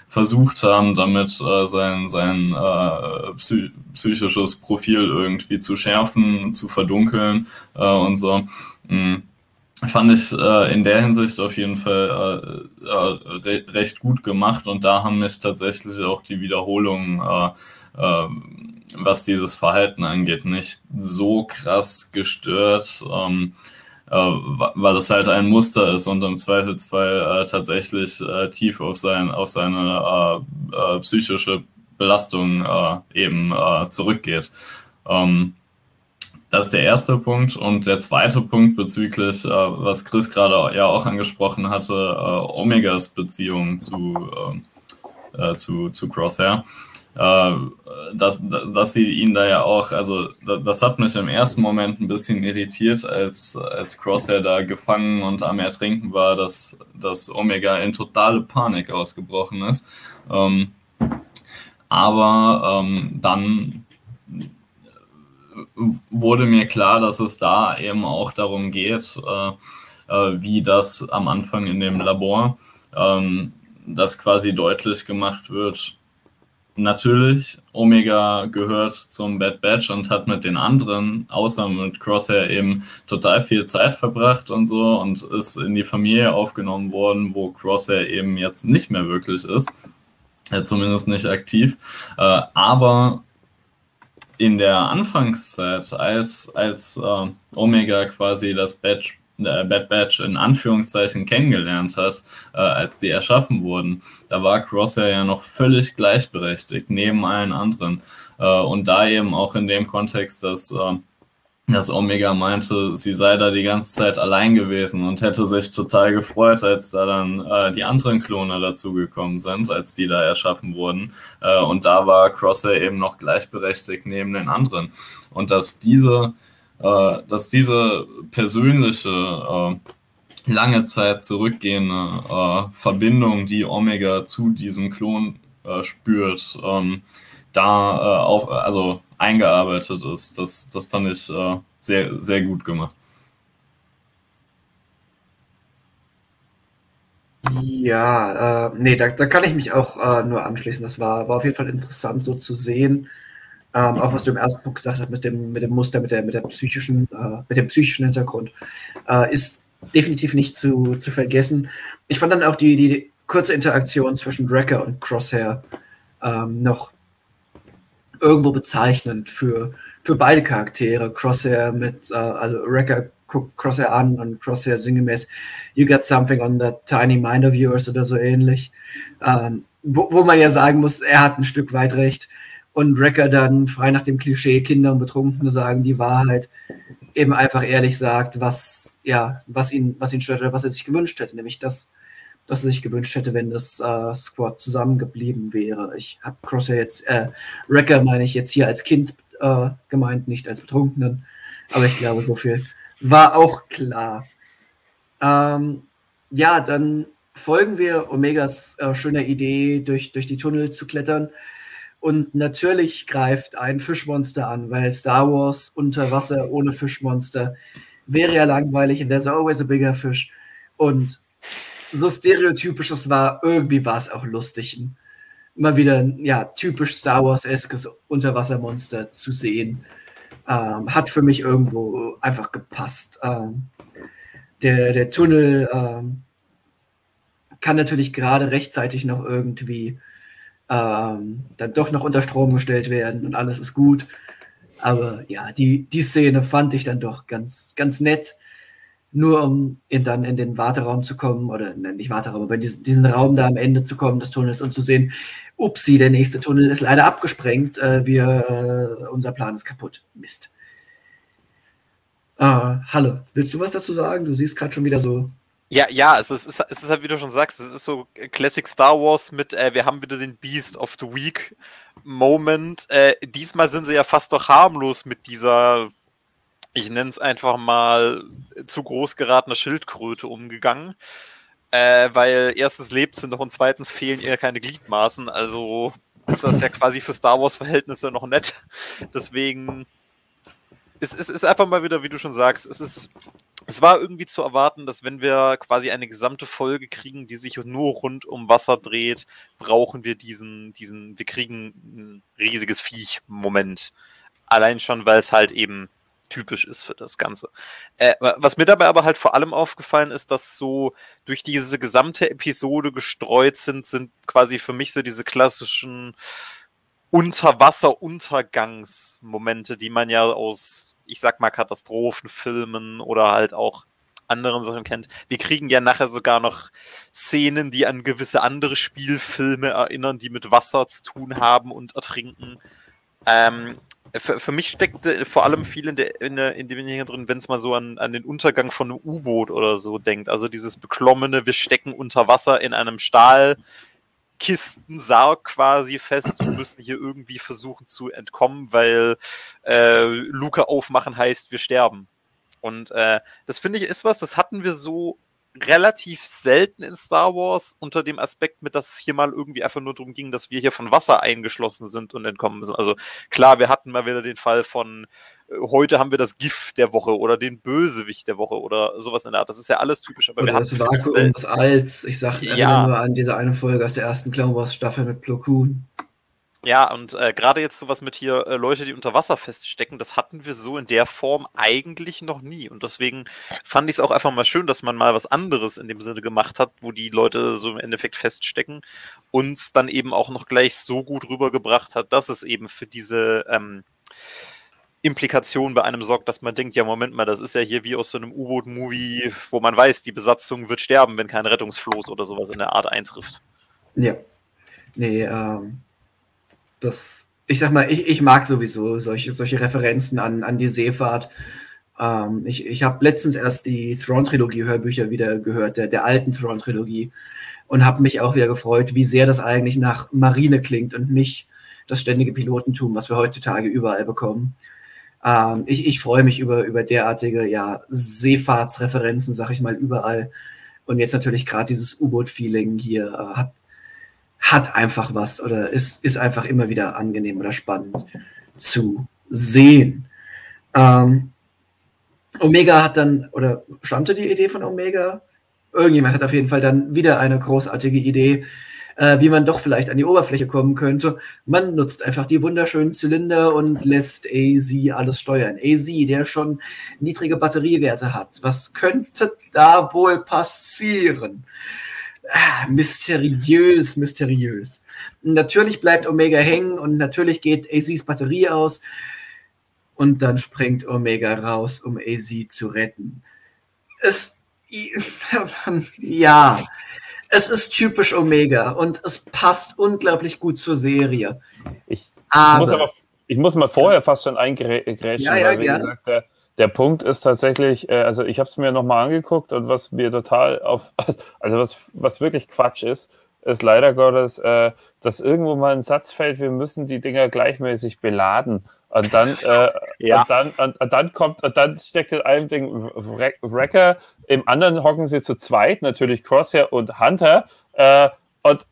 versucht haben, damit äh, sein, sein äh, psy psychisches Profil irgendwie zu schärfen, zu verdunkeln äh, und so. Mhm. Fand ich äh, in der Hinsicht auf jeden Fall äh, äh, re recht gut gemacht und da haben mich tatsächlich auch die Wiederholungen, was dieses Verhalten angeht, nicht so krass gestört. Ähm, äh, weil es halt ein Muster ist und im Zweifelsfall äh, tatsächlich äh, tief auf, sein, auf seine äh, äh, psychische Belastung äh, eben zurückgeht. Ähm, das ist der erste Punkt. Und der zweite Punkt bezüglich, was Chris gerade ja auch angesprochen hatte, Omegas Beziehung zu, zu, zu Crosshair äh, dass, dass sie ihn da ja auch, also das hat mich im ersten Moment ein bisschen irritiert, als, als Crosshair da gefangen und am Ertrinken war, dass, dass Omega in totale Panik ausgebrochen ist. Ähm, aber ähm, dann wurde mir klar, dass es da eben auch darum geht, äh, äh, wie das am Anfang in dem Labor, ähm, das quasi deutlich gemacht wird, natürlich, Omega gehört zum Bad Batch und hat mit den anderen, außer mit Crosshair, eben total viel Zeit verbracht und so und ist in die Familie aufgenommen worden, wo Crosshair eben jetzt nicht mehr wirklich ist. Äh, zumindest nicht aktiv. Aber in der Anfangszeit, als, als äh, Omega quasi das Badge äh, Bad Batch in Anführungszeichen kennengelernt hat, äh, als die erschaffen wurden, da war Crosshair ja noch völlig gleichberechtigt neben allen anderen. Äh, und da eben auch in dem Kontext, dass, äh, dass Omega meinte, sie sei da die ganze Zeit allein gewesen und hätte sich total gefreut, als da dann äh, die anderen Klone dazugekommen sind, als die da erschaffen wurden. Äh, und da war Crosshair eben noch gleichberechtigt neben den anderen. Und dass diese äh, dass diese persönliche, äh, lange Zeit zurückgehende äh, Verbindung, die Omega zu diesem Klon äh, spürt, ähm, da äh, auch also eingearbeitet ist. Das, das fand ich äh, sehr, sehr gut gemacht. Ja, äh, nee, da, da kann ich mich auch äh, nur anschließen. Das war, war auf jeden Fall interessant so zu sehen, ähm, auch was du im ersten Punkt gesagt hast mit dem, mit dem Muster, mit, der, mit, der psychischen, äh, mit dem psychischen Hintergrund, äh, ist definitiv nicht zu, zu vergessen. Ich fand dann auch die, die, kurze Interaktion zwischen Wrecker und Crosshair ähm, noch irgendwo bezeichnend für, für beide Charaktere. Crosshair mit, äh, also Wrecker guckt Crosshair an und Crosshair sinngemäß You got something on that tiny mind of yours oder so ähnlich. Ähm, wo, wo man ja sagen muss, er hat ein Stück weit recht und Wrecker dann frei nach dem Klischee Kinder und Betrunkene sagen die Wahrheit eben einfach ehrlich sagt, was ja, was ihn, was ihn stört oder was er sich gewünscht hätte, nämlich das, was er sich gewünscht hätte, wenn das äh, Squad zusammengeblieben wäre. Ich habe Crosshair jetzt, äh, Wrecker meine ich jetzt hier als Kind äh, gemeint, nicht als Betrunkenen, aber ich glaube, so viel war auch klar. Ähm, ja, dann folgen wir Omegas äh, schöner Idee, durch, durch die Tunnel zu klettern und natürlich greift ein Fischmonster an, weil Star Wars unter Wasser ohne Fischmonster wäre ja langweilig. There's always a bigger fish. Und so stereotypisch es war, irgendwie war es auch lustig, mal wieder ein ja, typisch Star Wars-eskes Unterwassermonster zu sehen. Ähm, hat für mich irgendwo einfach gepasst. Ähm, der, der Tunnel ähm, kann natürlich gerade rechtzeitig noch irgendwie ähm, dann doch noch unter Strom gestellt werden und alles ist gut. Aber ja, die, die Szene fand ich dann doch ganz, ganz nett. Nur um in, dann in den Warteraum zu kommen, oder ne, nicht Warteraum, aber diesen, diesen Raum da am Ende zu kommen des Tunnels und zu sehen, upsi, der nächste Tunnel ist leider abgesprengt, äh, wir, äh, unser Plan ist kaputt. Mist. Äh, hallo, willst du was dazu sagen? Du siehst gerade schon wieder so ja, ja, also es ist, es ist halt, wie du schon sagst, es ist so Classic Star Wars mit, äh, wir haben wieder den Beast of the Week Moment. Äh, diesmal sind sie ja fast doch harmlos mit dieser, ich nenne es einfach mal, zu groß geratene Schildkröte umgegangen. Äh, weil erstens lebt sie noch und zweitens fehlen ihr keine Gliedmaßen. Also ist das ja quasi für Star Wars-Verhältnisse noch nett. Deswegen es, es ist einfach mal wieder, wie du schon sagst, es ist es war irgendwie zu erwarten, dass wenn wir quasi eine gesamte Folge kriegen, die sich nur rund um Wasser dreht, brauchen wir diesen, diesen, wir kriegen ein riesiges Viech-Moment. Allein schon, weil es halt eben typisch ist für das Ganze. Äh, was mir dabei aber halt vor allem aufgefallen ist, dass so durch diese gesamte Episode gestreut sind, sind quasi für mich so diese klassischen Unterwasser-Untergangsmomente, die man ja aus ich sag mal, Katastrophenfilmen oder halt auch anderen Sachen kennt. Wir kriegen ja nachher sogar noch Szenen, die an gewisse andere Spielfilme erinnern, die mit Wasser zu tun haben und ertrinken. Ähm, für, für, mich steckte vor allem viel in, der, in, der, in dem drin, wenn es mal so an, an den Untergang von einem U-Boot oder so denkt. Also dieses beklommene, wir stecken unter Wasser in einem Stahl, Kistensarg quasi fest und müssen hier irgendwie versuchen zu entkommen, weil äh, Luke aufmachen heißt, wir sterben. Und äh, das finde ich ist was, das hatten wir so relativ selten in Star Wars unter dem Aspekt mit, dass es hier mal irgendwie einfach nur darum ging, dass wir hier von Wasser eingeschlossen sind und entkommen müssen. Also klar, wir hatten mal wieder den Fall von äh, heute haben wir das Gift der Woche oder den Bösewicht der Woche oder sowas in der Art. Das ist ja alles typisch. Aber oder wir das Vakuum des Alts. Ich sage ja. nur an diese eine Folge aus der ersten Clown Wars Staffel mit Plo Koon. Ja, und äh, gerade jetzt sowas mit hier äh, Leute, die unter Wasser feststecken, das hatten wir so in der Form eigentlich noch nie. Und deswegen fand ich es auch einfach mal schön, dass man mal was anderes in dem Sinne gemacht hat, wo die Leute so im Endeffekt feststecken und dann eben auch noch gleich so gut rübergebracht hat, dass es eben für diese ähm, Implikation bei einem sorgt, dass man denkt, ja, Moment mal, das ist ja hier wie aus so einem U-Boot-Movie, wo man weiß, die Besatzung wird sterben, wenn kein Rettungsfloß oder sowas in der Art eintrifft. Ja. Nee, ähm, das, ich sag mal, ich, ich mag sowieso solche, solche Referenzen an, an die Seefahrt. Ähm, ich ich habe letztens erst die Thrawn-Trilogie-Hörbücher wieder gehört, der, der alten Thrawn-Trilogie, und habe mich auch wieder gefreut, wie sehr das eigentlich nach Marine klingt und nicht das ständige Pilotentum, was wir heutzutage überall bekommen. Ähm, ich ich freue mich über, über derartige ja, Seefahrtsreferenzen, sag ich mal, überall. Und jetzt natürlich gerade dieses U-Boot-Feeling hier äh, hat, hat einfach was oder ist, ist einfach immer wieder angenehm oder spannend zu sehen. Ähm, Omega hat dann, oder stammte die Idee von Omega? Irgendjemand hat auf jeden Fall dann wieder eine großartige Idee, äh, wie man doch vielleicht an die Oberfläche kommen könnte. Man nutzt einfach die wunderschönen Zylinder und lässt AZ alles steuern. AZ, der schon niedrige Batteriewerte hat. Was könnte da wohl passieren? Ah, mysteriös, mysteriös. Natürlich bleibt Omega hängen und natürlich geht AZs Batterie aus und dann springt Omega raus, um AZ zu retten. Es, ja, es ist typisch Omega und es passt unglaublich gut zur Serie. Ich, aber, muss, aber, ich muss mal vorher fast schon eingrätschen, ja, ja, weil, wie gesagt, der, Punkt ist tatsächlich, äh, also ich habe es mir nochmal angeguckt und was mir total auf, also was, was wirklich Quatsch ist, ist leider Gottes, äh, dass irgendwo mal ein Satz fällt, wir müssen die Dinger gleichmäßig beladen. Und dann, äh, ja. und dann, und, und, dann kommt, und dann steckt in einem Ding Wrecker, im anderen hocken sie zu zweit, natürlich Crosshair und Hunter. Äh, und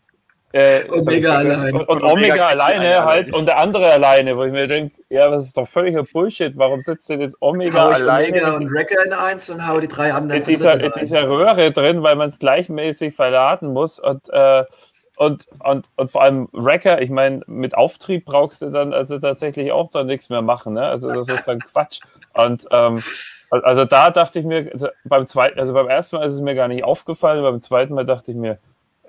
äh, Omega alleine. Und, und, Omega, Omega alleine halt und der andere alleine, wo ich mir denke, ja, das ist doch völliger Bullshit. Warum sitzt denn jetzt Omega hau alleine? Omega und Wrecker in eins und hau die drei anderen in dieser, in dieser Röhre drin, weil man es gleichmäßig verladen muss und äh, und, und, und vor allem Wrecker, ich meine, mit Auftrieb brauchst du dann also tatsächlich auch dann nichts mehr machen. Ne? Also das ist dann Quatsch. Und ähm, also da dachte ich mir, also beim zweiten, also beim ersten Mal ist es mir gar nicht aufgefallen, beim zweiten Mal dachte ich mir,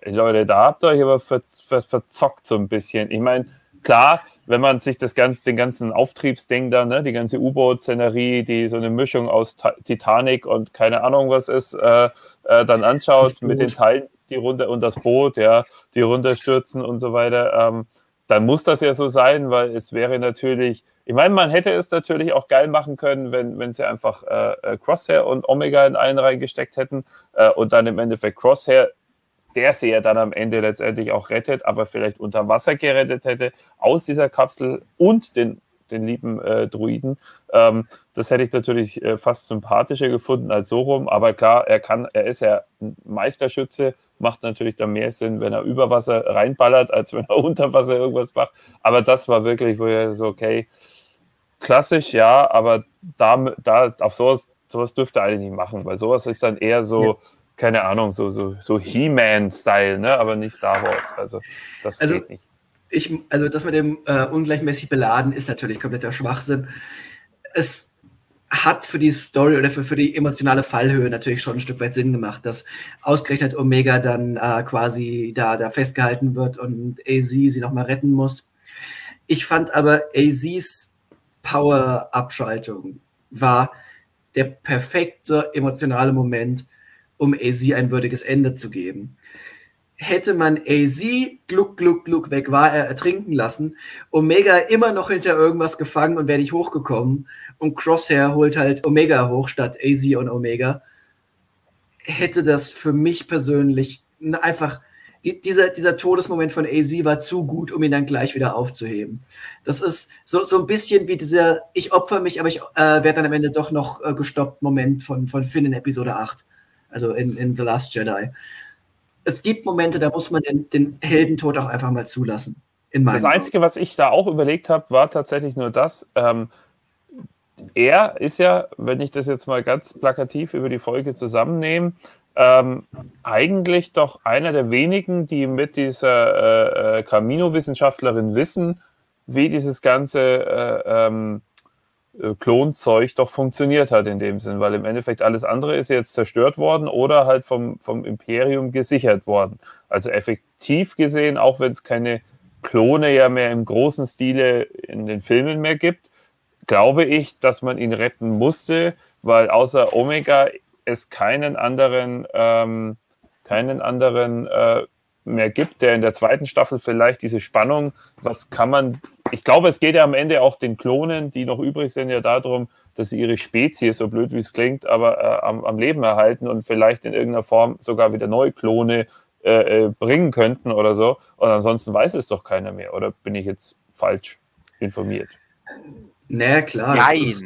Leute, da habt ihr euch aber ver, ver, verzockt so ein bisschen. Ich meine, klar, wenn man sich das ganze, den ganzen Auftriebsding da, ne, die ganze U-Boot-Szenerie, die so eine Mischung aus Titanic und keine Ahnung was ist, äh, äh, dann anschaut mit den Teilen, die runter und das Boot, ja, die runterstürzen und so weiter, ähm, dann muss das ja so sein, weil es wäre natürlich, ich meine, man hätte es natürlich auch geil machen können, wenn, wenn sie einfach äh, äh Crosshair und Omega in einen reingesteckt hätten äh, und dann im Endeffekt Crosshair der sie ja dann am Ende letztendlich auch rettet, aber vielleicht unter Wasser gerettet hätte, aus dieser Kapsel und den, den lieben äh, Druiden. Ähm, das hätte ich natürlich äh, fast sympathischer gefunden als so rum, aber klar, er kann, er ist ja ein Meisterschütze, macht natürlich dann mehr Sinn, wenn er über Wasser reinballert, als wenn er unter Wasser irgendwas macht. Aber das war wirklich, wo er so, okay, klassisch, ja, aber da, da auf sowas, sowas dürfte er eigentlich nicht machen, weil sowas ist dann eher so. Ja keine Ahnung, so, so, so He-Man-Style, ne? aber nicht Star Wars. Also das also, geht nicht. Ich, also das mit dem äh, ungleichmäßig beladen ist natürlich kompletter Schwachsinn. Es hat für die Story oder für, für die emotionale Fallhöhe natürlich schon ein Stück weit Sinn gemacht, dass ausgerechnet Omega dann äh, quasi da, da festgehalten wird und AZ sie nochmal retten muss. Ich fand aber AZs Power-Abschaltung war der perfekte emotionale Moment, um AZ ein würdiges Ende zu geben. Hätte man AZ gluck, gluck, gluck weg war er ertrinken lassen, Omega immer noch hinter irgendwas gefangen und wäre nicht hochgekommen und Crosshair holt halt Omega hoch statt AZ und Omega, hätte das für mich persönlich einfach die, dieser, dieser Todesmoment von AZ war zu gut, um ihn dann gleich wieder aufzuheben. Das ist so, so ein bisschen wie dieser Ich opfer mich, aber ich äh, werde dann am Ende doch noch äh, gestoppt Moment von, von Finn in Episode 8 also in, in The Last Jedi. Es gibt Momente, da muss man den, den Heldentod auch einfach mal zulassen. das Einzige, Augen. was ich da auch überlegt habe, war tatsächlich nur das. Ähm, er ist ja, wenn ich das jetzt mal ganz plakativ über die Folge zusammennehme, ähm, eigentlich doch einer der wenigen, die mit dieser äh, äh, Camino-Wissenschaftlerin wissen, wie dieses ganze äh, ähm, äh, Klonzeug doch funktioniert hat in dem Sinn, weil im Endeffekt alles andere ist jetzt zerstört worden oder halt vom, vom Imperium gesichert worden. Also effektiv gesehen, auch wenn es keine Klone ja mehr im großen Stile in den Filmen mehr gibt, glaube ich, dass man ihn retten musste, weil außer Omega es keinen anderen, ähm, keinen anderen äh, mehr gibt, der in der zweiten Staffel vielleicht diese Spannung, was kann man, ich glaube, es geht ja am Ende auch den Klonen, die noch übrig sind, ja darum, dass sie ihre Spezies, so blöd wie es klingt, aber äh, am, am, Leben erhalten und vielleicht in irgendeiner Form sogar wieder neue Klone äh, äh, bringen könnten oder so. Und ansonsten weiß es doch keiner mehr, oder bin ich jetzt falsch informiert? Na klar. Nein. Ist,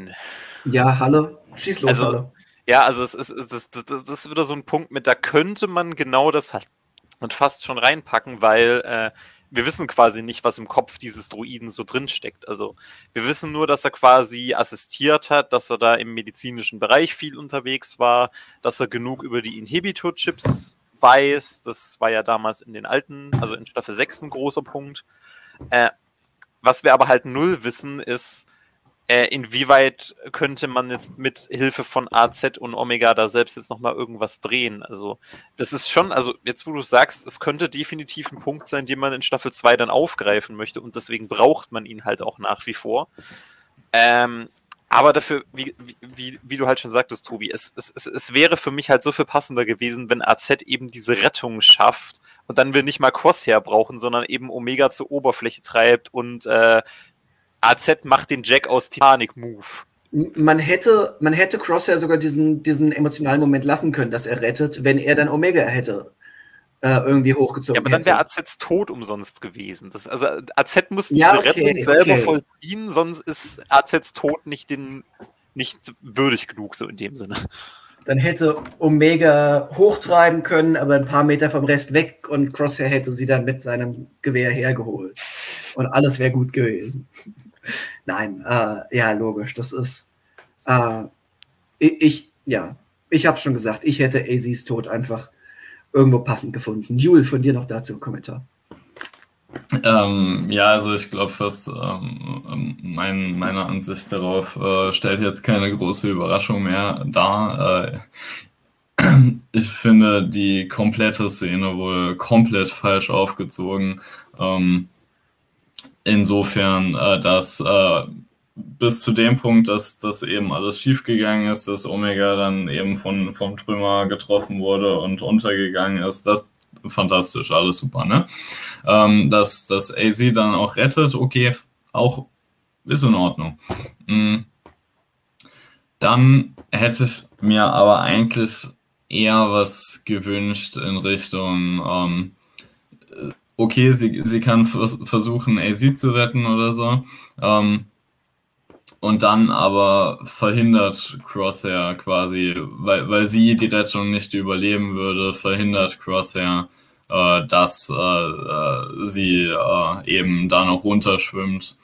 ja, hallo. Schieß los, also, hallo. Ja, also es ist, das, das, das ist wieder so ein Punkt mit, da könnte man genau das halt und fast schon reinpacken, weil äh, wir wissen quasi nicht, was im Kopf dieses Druiden so drin steckt. Also wir wissen nur, dass er quasi assistiert hat, dass er da im medizinischen Bereich viel unterwegs war, dass er genug über die Inhibitor-Chips weiß. Das war ja damals in den alten, also in Staffel 6 ein großer Punkt. Äh, was wir aber halt null wissen, ist, äh, inwieweit könnte man jetzt mit Hilfe von AZ und Omega da selbst jetzt nochmal irgendwas drehen? Also, das ist schon, also jetzt wo du sagst, es könnte definitiv ein Punkt sein, den man in Staffel 2 dann aufgreifen möchte und deswegen braucht man ihn halt auch nach wie vor. Ähm, aber dafür, wie, wie, wie du halt schon sagtest, Tobi, es, es, es, es wäre für mich halt so viel passender gewesen, wenn AZ eben diese Rettung schafft und dann wir nicht mal Crosshair brauchen, sondern eben Omega zur Oberfläche treibt und äh, AZ macht den Jack aus Titanic Move. Man hätte, man hätte Crosshair sogar diesen, diesen emotionalen Moment lassen können, dass er rettet, wenn er dann Omega hätte äh, irgendwie hochgezogen. Ja, aber dann wäre AZ tot umsonst gewesen. Das, also AZ muss diese ja, okay, Rettung selber okay. vollziehen, sonst ist AZs Tod nicht, den, nicht würdig genug, so in dem Sinne. Dann hätte Omega hochtreiben können, aber ein paar Meter vom Rest weg und Crosshair hätte sie dann mit seinem Gewehr hergeholt. Und alles wäre gut gewesen. Nein, äh, ja, logisch. Das ist. Äh, ich, ja, ich habe schon gesagt, ich hätte AZs Tod einfach irgendwo passend gefunden. Jule, von dir noch dazu ein Kommentar. Ähm, ja, also ich glaube fast, ähm, mein, meine Ansicht darauf äh, stellt jetzt keine große Überraschung mehr dar. Äh, ich finde, die komplette Szene wurde komplett falsch aufgezogen. Ähm, insofern, äh, dass äh, bis zu dem Punkt, dass das eben alles schiefgegangen ist, dass Omega dann eben von, vom Trümmer getroffen wurde und untergegangen ist, das fantastisch, alles super, ne? Ähm, dass das AZ dann auch rettet, okay, auch ist in Ordnung. Mhm. Dann hätte ich mir aber eigentlich eher was gewünscht in Richtung, ähm, okay, sie, sie kann versuchen, AZ zu retten oder so. Ähm, und dann aber verhindert Crosshair quasi, weil, weil sie die Rettung nicht überleben würde, verhindert Crosshair, äh, dass äh, äh, sie äh, eben da noch runterschwimmt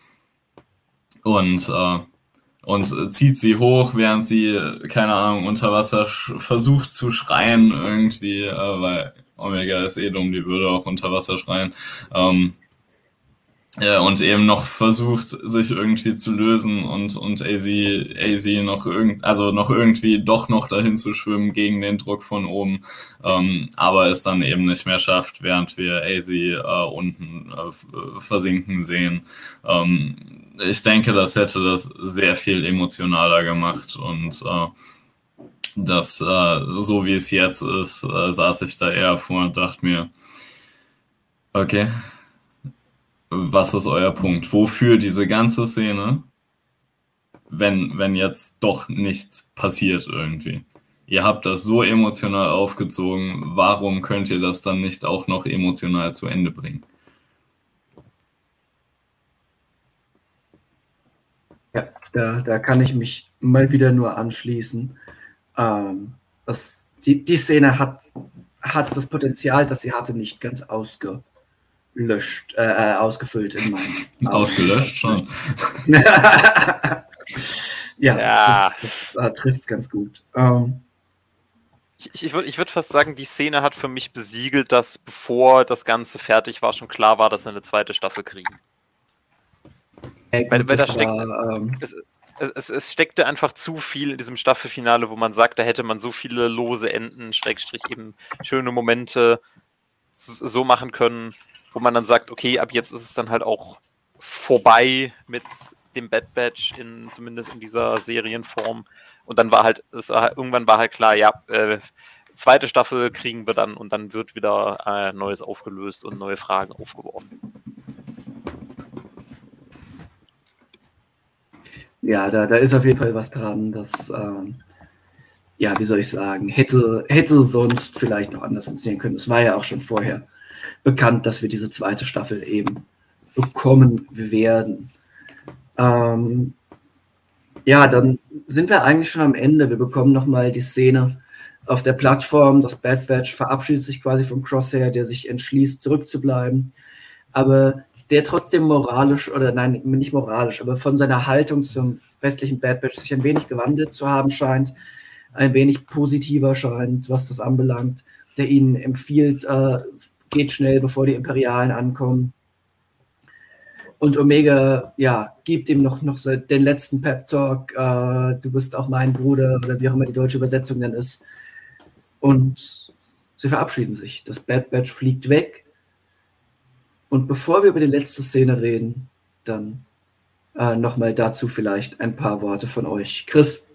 und, äh, und zieht sie hoch, während sie, keine Ahnung, unter Wasser versucht zu schreien irgendwie, äh, weil Omega ist eh dumm, die würde auch unter Wasser schreien. Ähm, ja, und eben noch versucht, sich irgendwie zu lösen und, und AZ, AZ noch irgend, also noch irgendwie doch noch dahin zu schwimmen gegen den Druck von oben, ähm, aber es dann eben nicht mehr schafft, während wir AZ äh, unten äh, versinken sehen. Ähm, ich denke, das hätte das sehr viel emotionaler gemacht und äh, das, äh, so wie es jetzt ist, äh, saß ich da eher vor und dachte mir, okay, was ist euer Punkt? Wofür diese ganze Szene, wenn, wenn jetzt doch nichts passiert irgendwie? Ihr habt das so emotional aufgezogen, warum könnt ihr das dann nicht auch noch emotional zu Ende bringen? Ja, da, da kann ich mich mal wieder nur anschließen. Ähm, das, die, die Szene hat, hat das Potenzial, das sie hatte, nicht ganz ausge, löscht, äh, äh, ausgefüllt in meinem. Ausgelöscht schon. ja, ja, das, das äh, trifft es ganz gut. Ähm, ich, ich würde ich würd fast sagen, die Szene hat für mich besiegelt, dass bevor das Ganze fertig war, schon klar war, dass wir eine zweite Staffel kriegen. Ey, weil, weil da steckt, war, ähm, es, es, es, steckte einfach zu viel in diesem Staffelfinale, wo man sagt, da hätte man so viele lose Enden, Schrägstrich eben schöne Momente so machen können wo man dann sagt, okay, ab jetzt ist es dann halt auch vorbei mit dem Bad Batch in zumindest in dieser Serienform. Und dann war halt, es war, irgendwann war halt klar, ja, äh, zweite Staffel kriegen wir dann und dann wird wieder äh, Neues aufgelöst und neue Fragen aufgeworfen. Ja, da, da ist auf jeden Fall was dran, dass, ähm, ja, wie soll ich sagen, hätte, hätte sonst vielleicht noch anders funktionieren können. Das war ja auch schon vorher bekannt, dass wir diese zweite Staffel eben bekommen werden. Ähm, ja, dann sind wir eigentlich schon am Ende. Wir bekommen nochmal die Szene auf der Plattform. Das Bad Batch verabschiedet sich quasi vom Crosshair, der sich entschließt, zurückzubleiben. Aber der trotzdem moralisch, oder nein, nicht moralisch, aber von seiner Haltung zum restlichen Bad Batch sich ein wenig gewandelt zu haben scheint, ein wenig positiver scheint, was das anbelangt, der ihnen empfiehlt, äh, geht schnell, bevor die Imperialen ankommen. Und Omega, ja, gibt ihm noch, noch den letzten Pep-Talk, äh, du bist auch mein Bruder oder wie auch immer die deutsche Übersetzung dann ist. Und sie verabschieden sich. Das Bad Batch fliegt weg. Und bevor wir über die letzte Szene reden, dann äh, nochmal dazu vielleicht ein paar Worte von euch. Chris.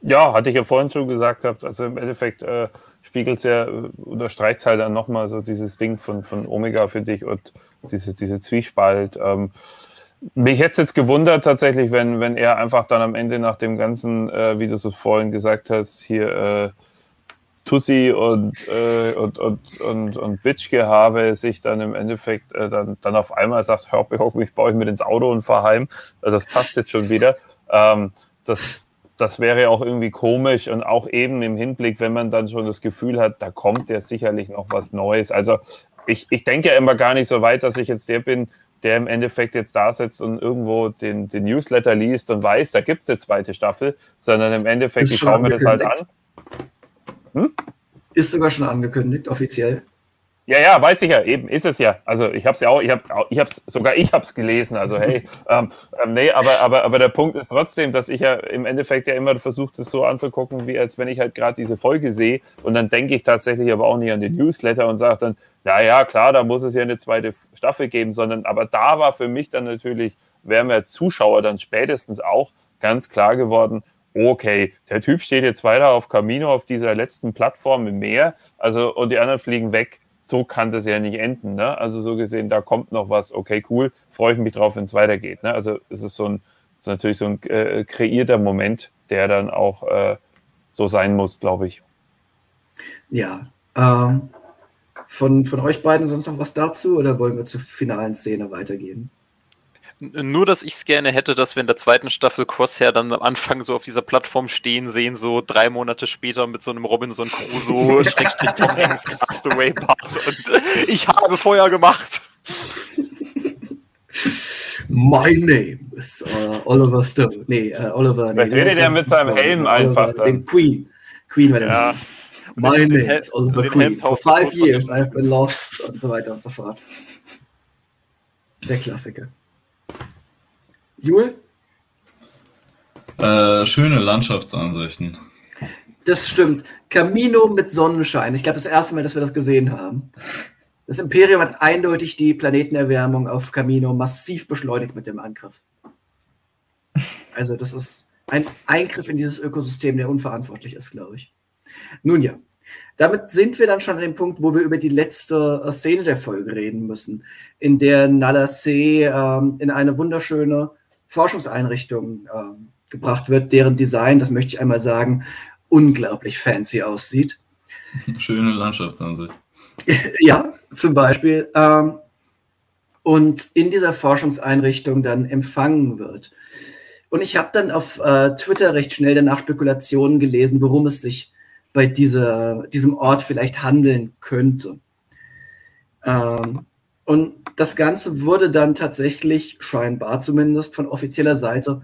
Ja, hatte ich ja vorhin schon gesagt gehabt. Also im Endeffekt äh, spiegelt es ja, unterstreicht es halt dann nochmal so dieses Ding von, von Omega für dich und diese, diese Zwiespalt. Ähm, mich hätte es jetzt gewundert tatsächlich, wenn, wenn er einfach dann am Ende nach dem ganzen, äh, wie du so vorhin gesagt hast, hier äh, Tussi und, äh, und, und, und, und Bitchgehabe sich dann im Endeffekt äh, dann, dann auf einmal sagt, hör auf, ich baue ich mit ins Auto und fahre heim. Also das passt jetzt schon wieder. Ähm, das das wäre auch irgendwie komisch und auch eben im Hinblick, wenn man dann schon das Gefühl hat, da kommt ja sicherlich noch was Neues. Also ich, ich denke ja immer gar nicht so weit, dass ich jetzt der bin, der im Endeffekt jetzt da sitzt und irgendwo den, den Newsletter liest und weiß, da gibt es eine zweite Staffel, sondern im Endeffekt, ich schaue mir das halt an. Hm? Ist sogar schon angekündigt, offiziell. Ja, ja, weiß ich ja, eben ist es ja. Also ich habe es ja auch, ich habe ich hab's, sogar ich habe es gelesen. Also hey, ähm, ähm, nee, aber, aber, aber der Punkt ist trotzdem, dass ich ja im Endeffekt ja immer versuche, das so anzugucken, wie als wenn ich halt gerade diese Folge sehe und dann denke ich tatsächlich aber auch nicht an den Newsletter und sage dann, na ja, klar, da muss es ja eine zweite Staffel geben, sondern aber da war für mich dann natürlich, wären wir als Zuschauer dann spätestens auch ganz klar geworden, okay, der Typ steht jetzt weiter auf Camino auf dieser letzten Plattform im Meer, also und die anderen fliegen weg so kann das ja nicht enden. Ne? Also so gesehen, da kommt noch was, okay, cool, freue ich mich drauf, wenn es weitergeht. Ne? Also es ist so ein, ist natürlich so ein äh, kreierter Moment, der dann auch äh, so sein muss, glaube ich. Ja. Ähm, von, von euch beiden sonst noch was dazu oder wollen wir zur finalen Szene weitergehen? Nur, dass ich es gerne hätte, dass wir in der zweiten Staffel Crosshair dann am Anfang so auf dieser Plattform stehen sehen, so drei Monate später mit so einem Robinson Crusoe, Schrägstrich Tom Hanks Castaway Part und ich habe Feuer gemacht. My name is uh, Oliver Stone. Nee, uh, Oliver. Nee, redet er mit seinem Helm einfach. Den Queen. Queen war der ja. My name is Oliver Queen. For five years I have been lost und so weiter und so fort. Der Klassiker. Jule? Äh, schöne Landschaftsansichten. Das stimmt. Camino mit Sonnenschein. Ich glaube, das erste Mal, dass wir das gesehen haben. Das Imperium hat eindeutig die Planetenerwärmung auf Camino massiv beschleunigt mit dem Angriff. Also, das ist ein Eingriff in dieses Ökosystem, der unverantwortlich ist, glaube ich. Nun ja, damit sind wir dann schon an dem Punkt, wo wir über die letzte Szene der Folge reden müssen, in der Nala C ähm, in eine wunderschöne Forschungseinrichtung äh, gebracht wird, deren Design, das möchte ich einmal sagen, unglaublich fancy aussieht. Schöne Landschaftsansicht. ja, zum Beispiel. Ähm, und in dieser Forschungseinrichtung dann empfangen wird. Und ich habe dann auf äh, Twitter recht schnell danach Spekulationen gelesen, worum es sich bei dieser, diesem Ort vielleicht handeln könnte. Ähm, und das Ganze wurde dann tatsächlich, scheinbar zumindest, von offizieller Seite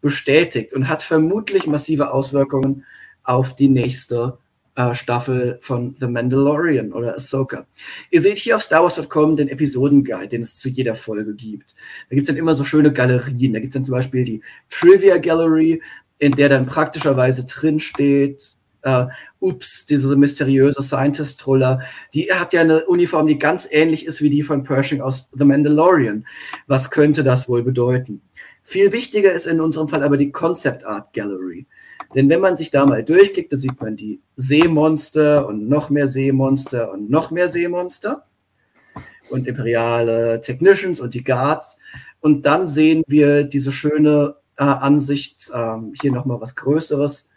bestätigt und hat vermutlich massive Auswirkungen auf die nächste äh, Staffel von The Mandalorian oder Ahsoka. Ihr seht hier auf StarWars.com den Episodenguide, den es zu jeder Folge gibt. Da gibt es dann immer so schöne Galerien. Da gibt es dann zum Beispiel die Trivia Gallery, in der dann praktischerweise drin steht, äh, ups, diese mysteriöse Scientist-Troller, die hat ja eine Uniform, die ganz ähnlich ist wie die von Pershing aus The Mandalorian. Was könnte das wohl bedeuten? Viel wichtiger ist in unserem Fall aber die Concept Art Gallery. Denn wenn man sich da mal durchklickt, da sieht man die Seemonster und noch mehr Seemonster und noch mehr Seemonster und imperiale Technicians und die Guards. Und dann sehen wir diese schöne äh, Ansicht, äh, hier nochmal was Größeres,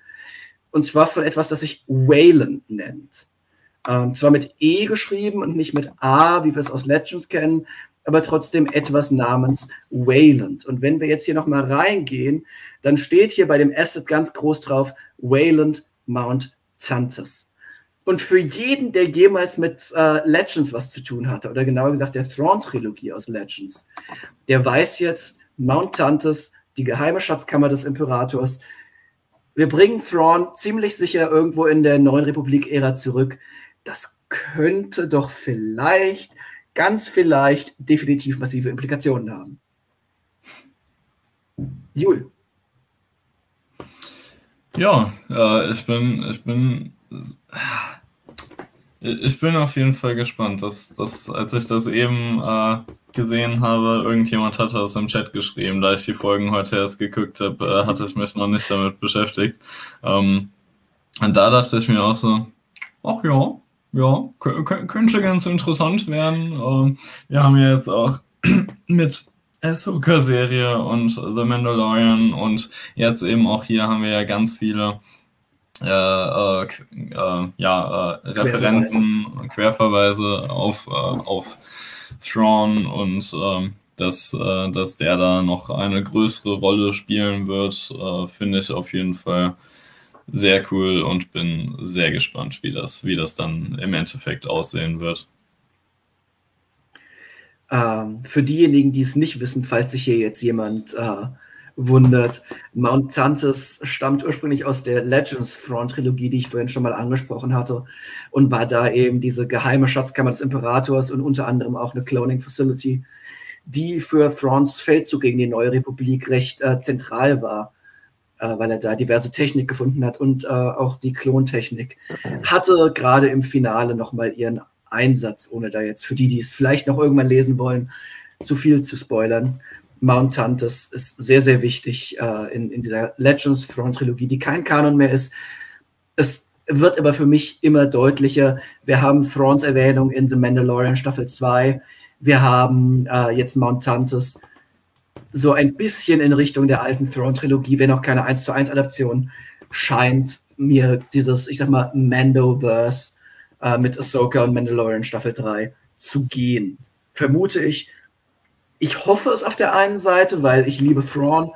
und zwar von etwas, das sich Wayland nennt. Ähm, zwar mit E geschrieben und nicht mit A, wie wir es aus Legends kennen, aber trotzdem etwas namens Wayland. Und wenn wir jetzt hier nochmal reingehen, dann steht hier bei dem Asset ganz groß drauf Wayland Mount Zantes. Und für jeden, der jemals mit äh, Legends was zu tun hatte, oder genauer gesagt der Thrawn-Trilogie aus Legends, der weiß jetzt, Mount Tantes, die geheime Schatzkammer des Imperators, wir bringen Thrawn ziemlich sicher irgendwo in der neuen Republik-Ära zurück. Das könnte doch vielleicht, ganz vielleicht, definitiv massive Implikationen haben. Jul. Ja, äh, ich bin, ich bin, ich bin auf jeden Fall gespannt. Dass, dass, als ich das eben äh, gesehen habe, irgendjemand hatte das im Chat geschrieben, da ich die Folgen heute erst geguckt habe, äh, hatte ich mich noch nicht damit beschäftigt. Ähm, und da dachte ich mir auch so, ach ja, ja, könnte ganz interessant werden. Ähm, wir haben ja jetzt auch mit Ahsoka-Serie und The Mandalorian und jetzt eben auch hier haben wir ja ganz viele äh, äh, äh äh, Referenzen, Querverweise auf, äh, auf Thrawn und ähm, dass, äh, dass der da noch eine größere Rolle spielen wird, finde ich auf jeden Fall sehr cool und bin sehr gespannt, wie das, wie das dann im Endeffekt aussehen wird. Ähm, für diejenigen, die es nicht wissen, falls sich hier jetzt jemand äh, wundert. Mount Tantis stammt ursprünglich aus der Legends Thrawn Trilogie, die ich vorhin schon mal angesprochen hatte, und war da eben diese geheime Schatzkammer des Imperators und unter anderem auch eine Cloning Facility, die für Thrawns Feldzug gegen die Neue Republik recht äh, zentral war, äh, weil er da diverse Technik gefunden hat und äh, auch die Klontechnik. Hatte gerade im Finale nochmal ihren Einsatz, ohne da jetzt für die, die es vielleicht noch irgendwann lesen wollen, zu viel zu spoilern. Mount Tantus ist sehr, sehr wichtig äh, in, in dieser Legends Throne Trilogie, die kein Kanon mehr ist. Es wird aber für mich immer deutlicher. Wir haben Thrawns Erwähnung in The Mandalorian Staffel 2. Wir haben äh, jetzt Mount Tantus so ein bisschen in Richtung der alten Throne-Trilogie, wenn auch keine 1 zu 1 Adaption, scheint mir dieses, ich sag mal, Mandoverse äh, mit Ahsoka und Mandalorian Staffel 3 zu gehen. Vermute ich, ich hoffe es auf der einen Seite, weil ich liebe Thrawn.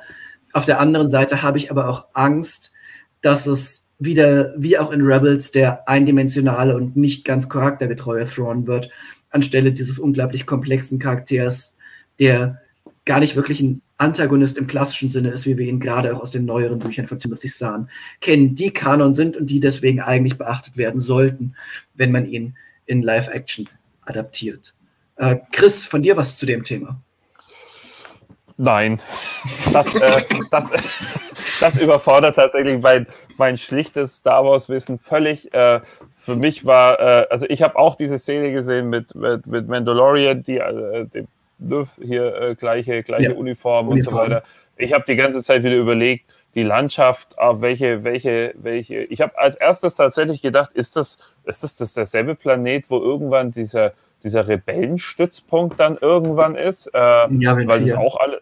Auf der anderen Seite habe ich aber auch Angst, dass es wieder, wie auch in Rebels, der eindimensionale und nicht ganz charaktergetreue Thrawn wird, anstelle dieses unglaublich komplexen Charakters, der gar nicht wirklich ein Antagonist im klassischen Sinne ist, wie wir ihn gerade auch aus den neueren Büchern von Timothy Zahn kennen, die Kanon sind und die deswegen eigentlich beachtet werden sollten, wenn man ihn in Live-Action adaptiert. Äh, Chris, von dir was zu dem Thema? Nein, das, äh, das, das überfordert tatsächlich mein, mein schlichtes Star Wars-Wissen völlig. Äh, für mich war, äh, also ich habe auch diese Szene gesehen mit, mit, mit Mandalorian, die, äh, die hier äh, gleiche, gleiche ja. Uniform, Uniform und so weiter. Ich habe die ganze Zeit wieder überlegt, die Landschaft, auf welche, welche, welche. Ich habe als erstes tatsächlich gedacht, ist das, ist das, das derselbe Planet, wo irgendwann dieser, dieser Rebellenstützpunkt dann irgendwann ist? Äh, ja, weil das auch alle,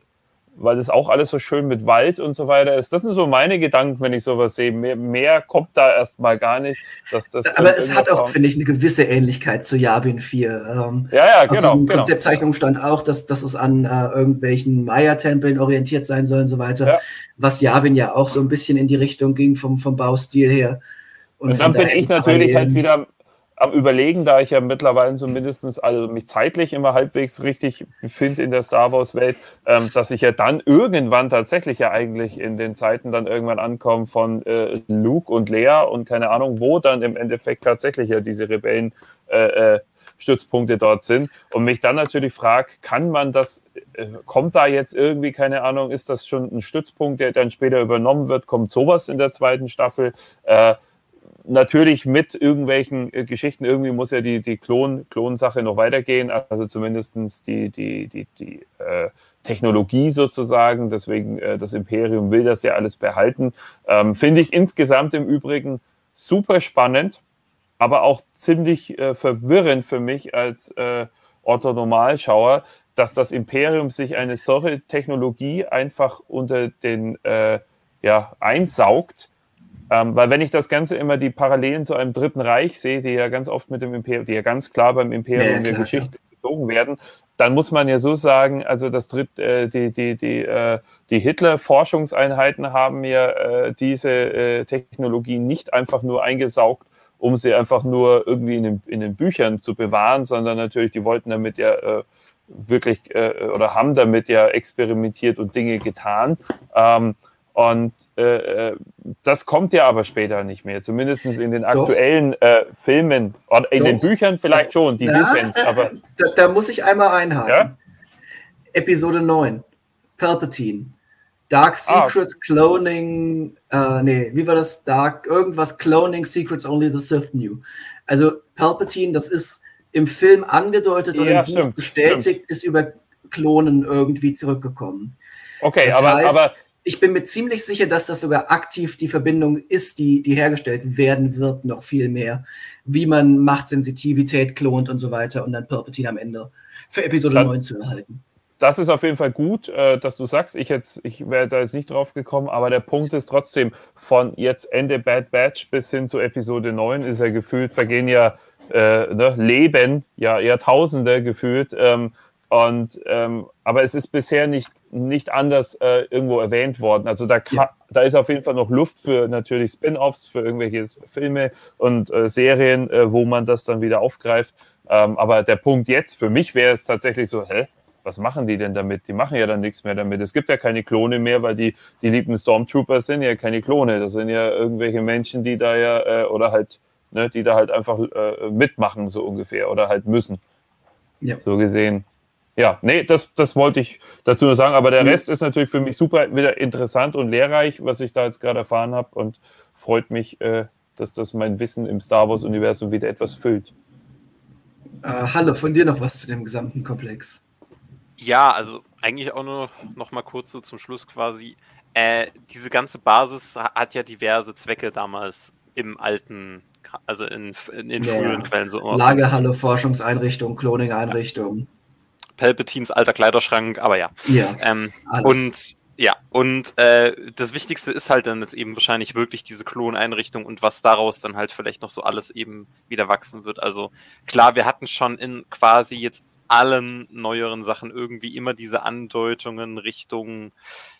weil das auch alles so schön mit Wald und so weiter ist. Das sind so meine Gedanken, wenn ich sowas sehe. Mehr, mehr kommt da erstmal gar nicht. Dass das Aber es hat auch, finde ich, eine gewisse Ähnlichkeit zu Yavin 4. Ähm, ja, ja, genau. In genau. Konzeptzeichnung stand auch, dass, dass es an äh, irgendwelchen Maya-Tempeln orientiert sein soll und so weiter. Ja. Was Yavin ja auch so ein bisschen in die Richtung ging vom, vom Baustil her. Und, und dann bin ich natürlich halt wieder am Überlegen, da ich ja mittlerweile zumindest also mich zeitlich immer halbwegs richtig befinde in der Star Wars-Welt, ähm, dass ich ja dann irgendwann tatsächlich ja eigentlich in den Zeiten dann irgendwann ankomme von äh, Luke und Lea und keine Ahnung, wo dann im Endeffekt tatsächlich ja diese Rebellen äh, äh, Stützpunkte dort sind und mich dann natürlich fragt, kann man das, äh, kommt da jetzt irgendwie, keine Ahnung, ist das schon ein Stützpunkt, der dann später übernommen wird, kommt sowas in der zweiten Staffel? Äh, natürlich mit irgendwelchen äh, Geschichten, irgendwie muss ja die, die Klon, Klonsache noch weitergehen, also zumindest die, die, die, die äh, Technologie sozusagen, deswegen äh, das Imperium will das ja alles behalten. Ähm, Finde ich insgesamt im Übrigen super spannend, aber auch ziemlich äh, verwirrend für mich als äh, Orthonormalschauer, dass das Imperium sich eine solche Technologie einfach unter den äh, ja, einsaugt, ähm, weil wenn ich das Ganze immer die Parallelen zu einem Dritten Reich sehe, die ja ganz oft mit dem Imperium, die ja ganz klar beim Imperium ja, in der Geschichte gezogen werden, dann muss man ja so sagen, also das Dritt, äh, die, die, die, äh, die Hitler-Forschungseinheiten haben ja äh, diese äh, Technologie nicht einfach nur eingesaugt, um sie einfach nur irgendwie in den, in den Büchern zu bewahren, sondern natürlich, die wollten damit ja äh, wirklich äh, oder haben damit ja experimentiert und Dinge getan. Ähm, und äh, äh, das kommt ja aber später nicht mehr, zumindest in den aktuellen äh, Filmen oder in Doch. den Büchern vielleicht schon, die ja, du kennst. Aber da, da, muss ich einmal einhaken. Ja? Episode 9, Palpatine. Dark ah, Secrets ah. Cloning, äh, nee, wie war das? Dark, irgendwas Cloning Secrets Only the Sith Knew. Also Palpatine, das ist im Film angedeutet ja, im Buch bestätigt, stimmt. ist über Klonen irgendwie zurückgekommen. Okay, aber, heißt, aber ich bin mir ziemlich sicher, dass das sogar aktiv die Verbindung ist, die, die hergestellt werden wird, noch viel mehr. Wie man Machtsensitivität klont und so weiter und dann Palpatine am Ende für Episode dann, 9 zu erhalten. Das ist auf jeden Fall gut, äh, dass du sagst. Ich, ich wäre da jetzt nicht drauf gekommen, aber der Punkt ist trotzdem, von jetzt Ende Bad Batch bis hin zu Episode 9 ist ja gefühlt, vergehen ja äh, ne, Leben, ja Jahrtausende gefühlt. Ähm, und, ähm, aber es ist bisher nicht, nicht anders äh, irgendwo erwähnt worden. Also da, ja. da ist auf jeden Fall noch Luft für natürlich Spin-offs, für irgendwelche Filme und äh, Serien, äh, wo man das dann wieder aufgreift. Ähm, aber der Punkt jetzt, für mich wäre es tatsächlich so, hä? was machen die denn damit? Die machen ja dann nichts mehr damit. Es gibt ja keine Klone mehr, weil die, die lieben Stormtroopers sind ja keine Klone. Das sind ja irgendwelche Menschen, die da ja, äh, oder halt, ne, die da halt einfach äh, mitmachen, so ungefähr, oder halt müssen. Ja. So gesehen. Ja, nee, das, das wollte ich dazu nur sagen. Aber der mhm. Rest ist natürlich für mich super wieder interessant und lehrreich, was ich da jetzt gerade erfahren habe. Und freut mich, äh, dass das mein Wissen im Star Wars-Universum wieder etwas füllt. Äh, Hallo, von dir noch was zu dem gesamten Komplex? Ja, also eigentlich auch nur noch mal kurz so zum Schluss quasi. Äh, diese ganze Basis hat ja diverse Zwecke damals im alten, also in, in, in früheren ja. Quellen so. Lagerhalle, Forschungseinrichtung, Cloning-Einrichtung. Palpatines alter Kleiderschrank, aber ja. ja ähm, und ja, und äh, das Wichtigste ist halt dann jetzt eben wahrscheinlich wirklich diese Kloneinrichtung und was daraus dann halt vielleicht noch so alles eben wieder wachsen wird. Also klar, wir hatten schon in quasi jetzt allen neueren Sachen irgendwie immer diese Andeutungen Richtung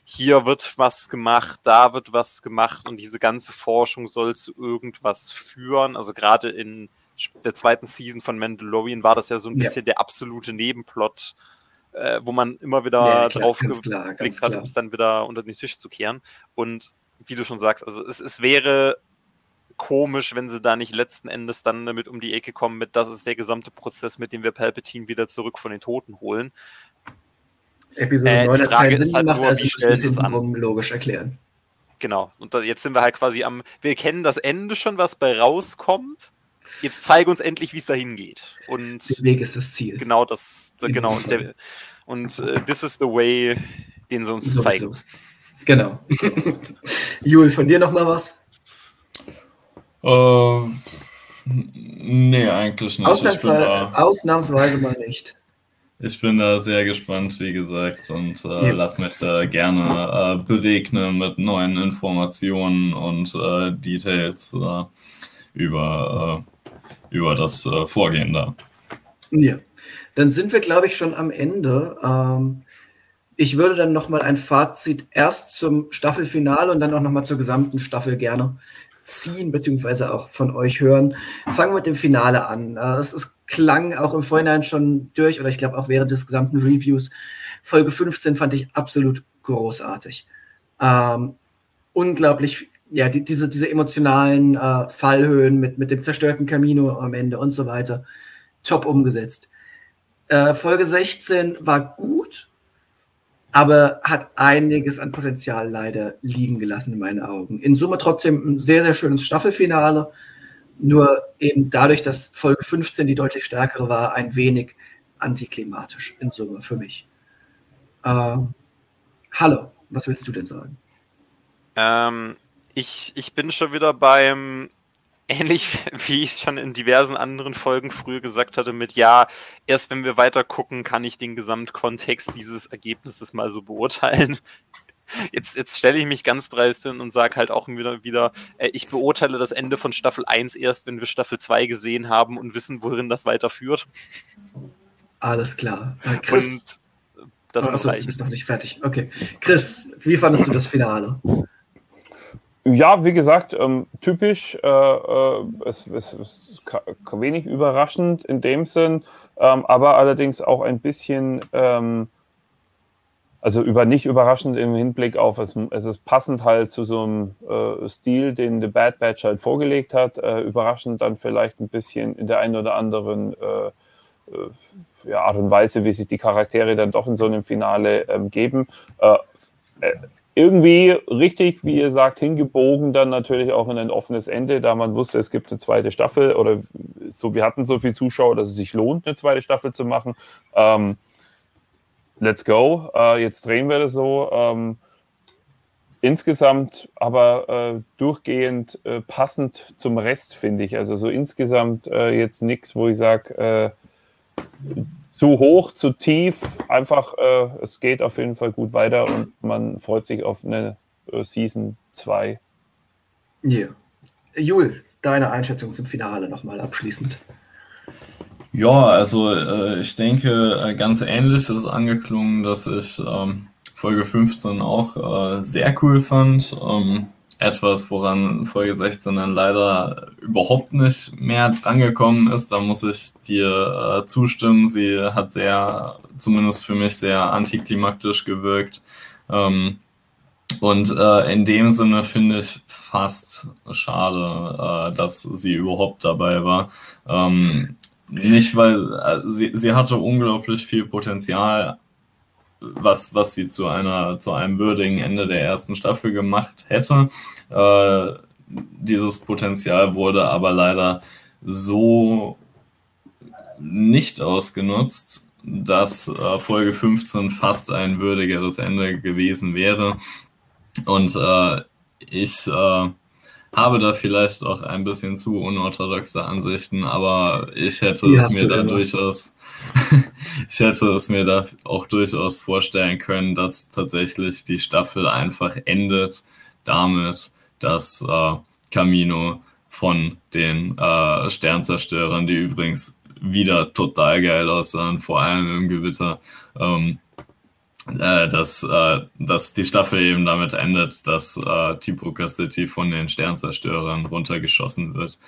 hier wird was gemacht, da wird was gemacht und diese ganze Forschung soll zu irgendwas führen. Also gerade in der zweiten Season von Mandalorian war das ja so ein bisschen ja. der absolute Nebenplot, äh, wo man immer wieder ja, klar, drauf geblickt hat, um es dann wieder unter den Tisch zu kehren. Und wie du schon sagst, also es, es wäre komisch, wenn sie da nicht letzten Endes dann damit um die Ecke kommen mit, das ist der gesamte Prozess, mit dem wir Palpatine wieder zurück von den Toten holen. Episode äh, 9 die Frage ist halt nur, wie stellt es an? logisch erklären. Genau. Und da, jetzt sind wir halt quasi am, wir kennen das Ende schon, was bei rauskommt. Jetzt zeige uns endlich, wie es dahin geht. Und der Weg ist das Ziel. Genau, das, genau. Und, der, und uh, this is the way, den sie uns so zeigen müssen. Genau. Jul, von dir noch mal was? Äh, nee, eigentlich nicht. Ausnahmsweise, ausnahmsweise mal nicht. Ich bin da sehr gespannt, wie gesagt, und äh, ja. lass mich da gerne äh, begegnen mit neuen Informationen und äh, Details äh, über, äh, über das äh, Vorgehen da. Ja, dann sind wir, glaube ich, schon am Ende. Ähm, ich würde dann nochmal ein Fazit erst zum Staffelfinale und dann auch nochmal zur gesamten Staffel gerne ziehen, beziehungsweise auch von euch hören. Fangen wir mit dem Finale an. Äh, es, es klang auch im Vorhinein schon durch, oder ich glaube auch während des gesamten Reviews. Folge 15 fand ich absolut großartig. Ähm, unglaublich, ja, die, diese, diese emotionalen äh, Fallhöhen mit, mit dem zerstörten Camino am Ende und so weiter. Top umgesetzt. Äh, Folge 16 war gut, aber hat einiges an Potenzial leider liegen gelassen in meinen Augen. In Summe trotzdem ein sehr, sehr schönes Staffelfinale. Nur eben dadurch, dass Folge 15 die deutlich stärkere war, ein wenig antiklimatisch in Summe für mich. Ähm, hallo, was willst du denn sagen? Ähm, ich, ich bin schon wieder beim ähnlich wie ich es schon in diversen anderen Folgen früher gesagt hatte, mit ja, erst wenn wir weiter gucken, kann ich den Gesamtkontext dieses Ergebnisses mal so beurteilen. Jetzt, jetzt stelle ich mich ganz dreist hin und sage halt auch wieder, wieder äh, ich beurteile das Ende von Staffel 1 erst, wenn wir Staffel 2 gesehen haben und wissen, worin das weiterführt. Alles klar. Äh, Chris, und das achso, du bist noch nicht fertig. Okay. Chris, wie fandest du das Finale? Ja, wie gesagt, ähm, typisch, äh, äh, es, ist wenig überraschend in dem Sinn, ähm, aber allerdings auch ein bisschen, ähm, also über nicht überraschend im Hinblick auf, es, es ist passend halt zu so einem äh, Stil, den The Bad Batch halt vorgelegt hat, äh, überraschend dann vielleicht ein bisschen in der einen oder anderen äh, äh, ja, Art und Weise, wie sich die Charaktere dann doch in so einem Finale ähm, geben irgendwie richtig, wie ihr sagt, hingebogen, dann natürlich auch in ein offenes Ende, da man wusste, es gibt eine zweite Staffel oder so, wir hatten so viele Zuschauer, dass es sich lohnt, eine zweite Staffel zu machen. Ähm, let's go, äh, jetzt drehen wir das so. Ähm, insgesamt aber äh, durchgehend äh, passend zum Rest, finde ich. Also so insgesamt äh, jetzt nichts, wo ich sage, äh, zu hoch, zu tief. Einfach, äh, es geht auf jeden Fall gut weiter und man freut sich auf eine äh, Season 2. Ja. Yeah. Jul, deine Einschätzung zum Finale nochmal abschließend. Ja, also äh, ich denke, äh, ganz ähnlich ist angeklungen, dass ich ähm, Folge 15 auch äh, sehr cool fand. Ähm, etwas, woran Folge 16 dann leider überhaupt nicht mehr drangekommen ist. Da muss ich dir äh, zustimmen. Sie hat sehr, zumindest für mich, sehr antiklimaktisch gewirkt. Ähm, und äh, in dem Sinne finde ich fast schade, äh, dass sie überhaupt dabei war. Ähm, nicht, weil äh, sie, sie hatte unglaublich viel Potenzial, was, was sie zu, einer, zu einem würdigen Ende der ersten Staffel gemacht hätte. Äh, dieses Potenzial wurde aber leider so nicht ausgenutzt, dass äh, Folge 15 fast ein würdigeres Ende gewesen wäre. Und äh, ich äh, habe da vielleicht auch ein bisschen zu unorthodoxe Ansichten, aber ich hätte Die es mir da durchaus, ich hätte es mir da auch durchaus vorstellen können, dass tatsächlich die Staffel einfach endet damit, dass äh, Camino von den äh, Sternzerstörern, die übrigens wieder total geil aussahen, vor allem im Gewitter, ähm, äh, dass, äh, dass die Staffel eben damit endet, dass äh, Tipoca City von den Sternzerstörern runtergeschossen wird.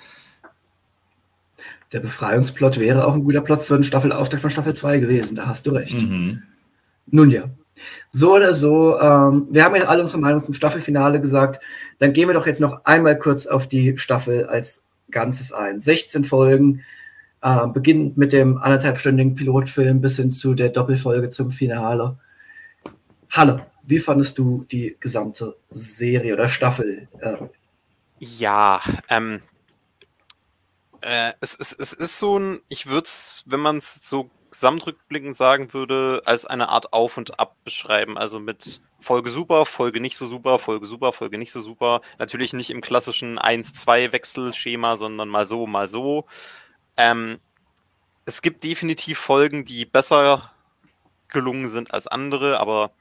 Der Befreiungsplot wäre auch ein guter Plot für einen Staffelauftrag von Staffel 2 gewesen, da hast du recht. Mhm. Nun ja. So oder so, ähm, wir haben ja alle unsere Meinung zum Staffelfinale gesagt. Dann gehen wir doch jetzt noch einmal kurz auf die Staffel als Ganzes ein. 16 Folgen, äh, beginnend mit dem anderthalbstündigen Pilotfilm bis hin zu der Doppelfolge zum Finale. Halle, wie fandest du die gesamte Serie oder Staffel? Äh, ja, ähm, äh, es, es, es ist so ein, ich würde es, wenn man es so gesamtrückblickend sagen würde, als eine Art Auf und Ab beschreiben. Also mit Folge super, Folge nicht so super, Folge super, Folge nicht so super. Natürlich nicht im klassischen 1-2-Wechselschema, sondern mal so, mal so. Ähm, es gibt definitiv Folgen, die besser gelungen sind als andere, aber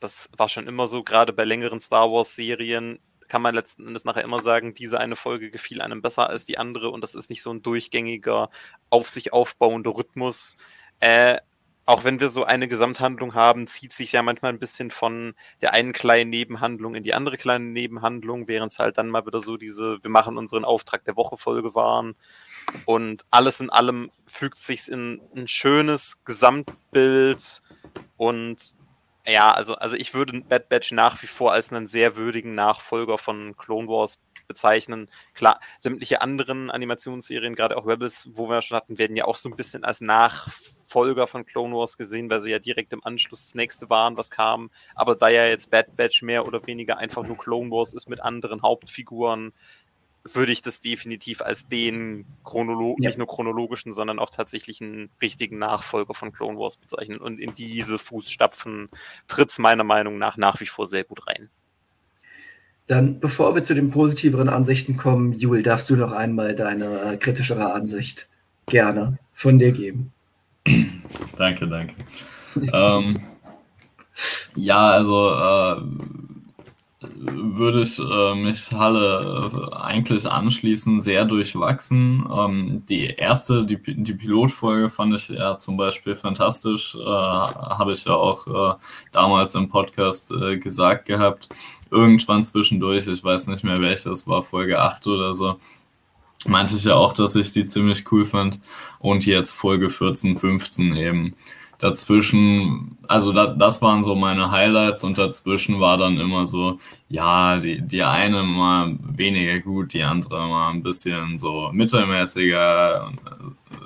das war schon immer so, gerade bei längeren Star Wars-Serien kann man letzten Endes nachher immer sagen, diese eine Folge gefiel einem besser als die andere und das ist nicht so ein durchgängiger, auf sich aufbauender Rhythmus. Äh, auch wenn wir so eine Gesamthandlung haben, zieht sich ja manchmal ein bisschen von der einen kleinen Nebenhandlung in die andere kleine Nebenhandlung, während es halt dann mal wieder so diese, wir machen unseren Auftrag der Woche Folge waren. Und alles in allem fügt sich in ein schönes Gesamtbild und ja, also, also ich würde Bad Batch nach wie vor als einen sehr würdigen Nachfolger von Clone Wars bezeichnen. Klar, sämtliche anderen Animationsserien, gerade auch Rebels, wo wir schon hatten, werden ja auch so ein bisschen als Nachfolger von Clone Wars gesehen, weil sie ja direkt im Anschluss das nächste waren, was kam. Aber da ja jetzt Bad Batch mehr oder weniger einfach nur Clone Wars ist mit anderen Hauptfiguren, würde ich das definitiv als den Chronolo ja. nicht nur chronologischen, sondern auch tatsächlich einen richtigen Nachfolger von Clone Wars bezeichnen. Und in diese Fußstapfen tritt es meiner Meinung nach nach wie vor sehr gut rein. Dann, bevor wir zu den positiveren Ansichten kommen, Jul, darfst du noch einmal deine äh, kritischere Ansicht gerne von dir geben. Danke, danke. ähm, ja, also äh, würde ich äh, mich Halle äh, eigentlich anschließen, sehr durchwachsen. Ähm, die erste, die, die Pilotfolge fand ich ja zum Beispiel fantastisch, äh, habe ich ja auch äh, damals im Podcast äh, gesagt gehabt. Irgendwann zwischendurch, ich weiß nicht mehr welches, war Folge 8 oder so, meinte ich ja auch, dass ich die ziemlich cool fand. Und jetzt Folge 14, 15 eben dazwischen, also da, das waren so meine Highlights und dazwischen war dann immer so, ja, die, die eine mal weniger gut, die andere mal ein bisschen so mittelmäßiger,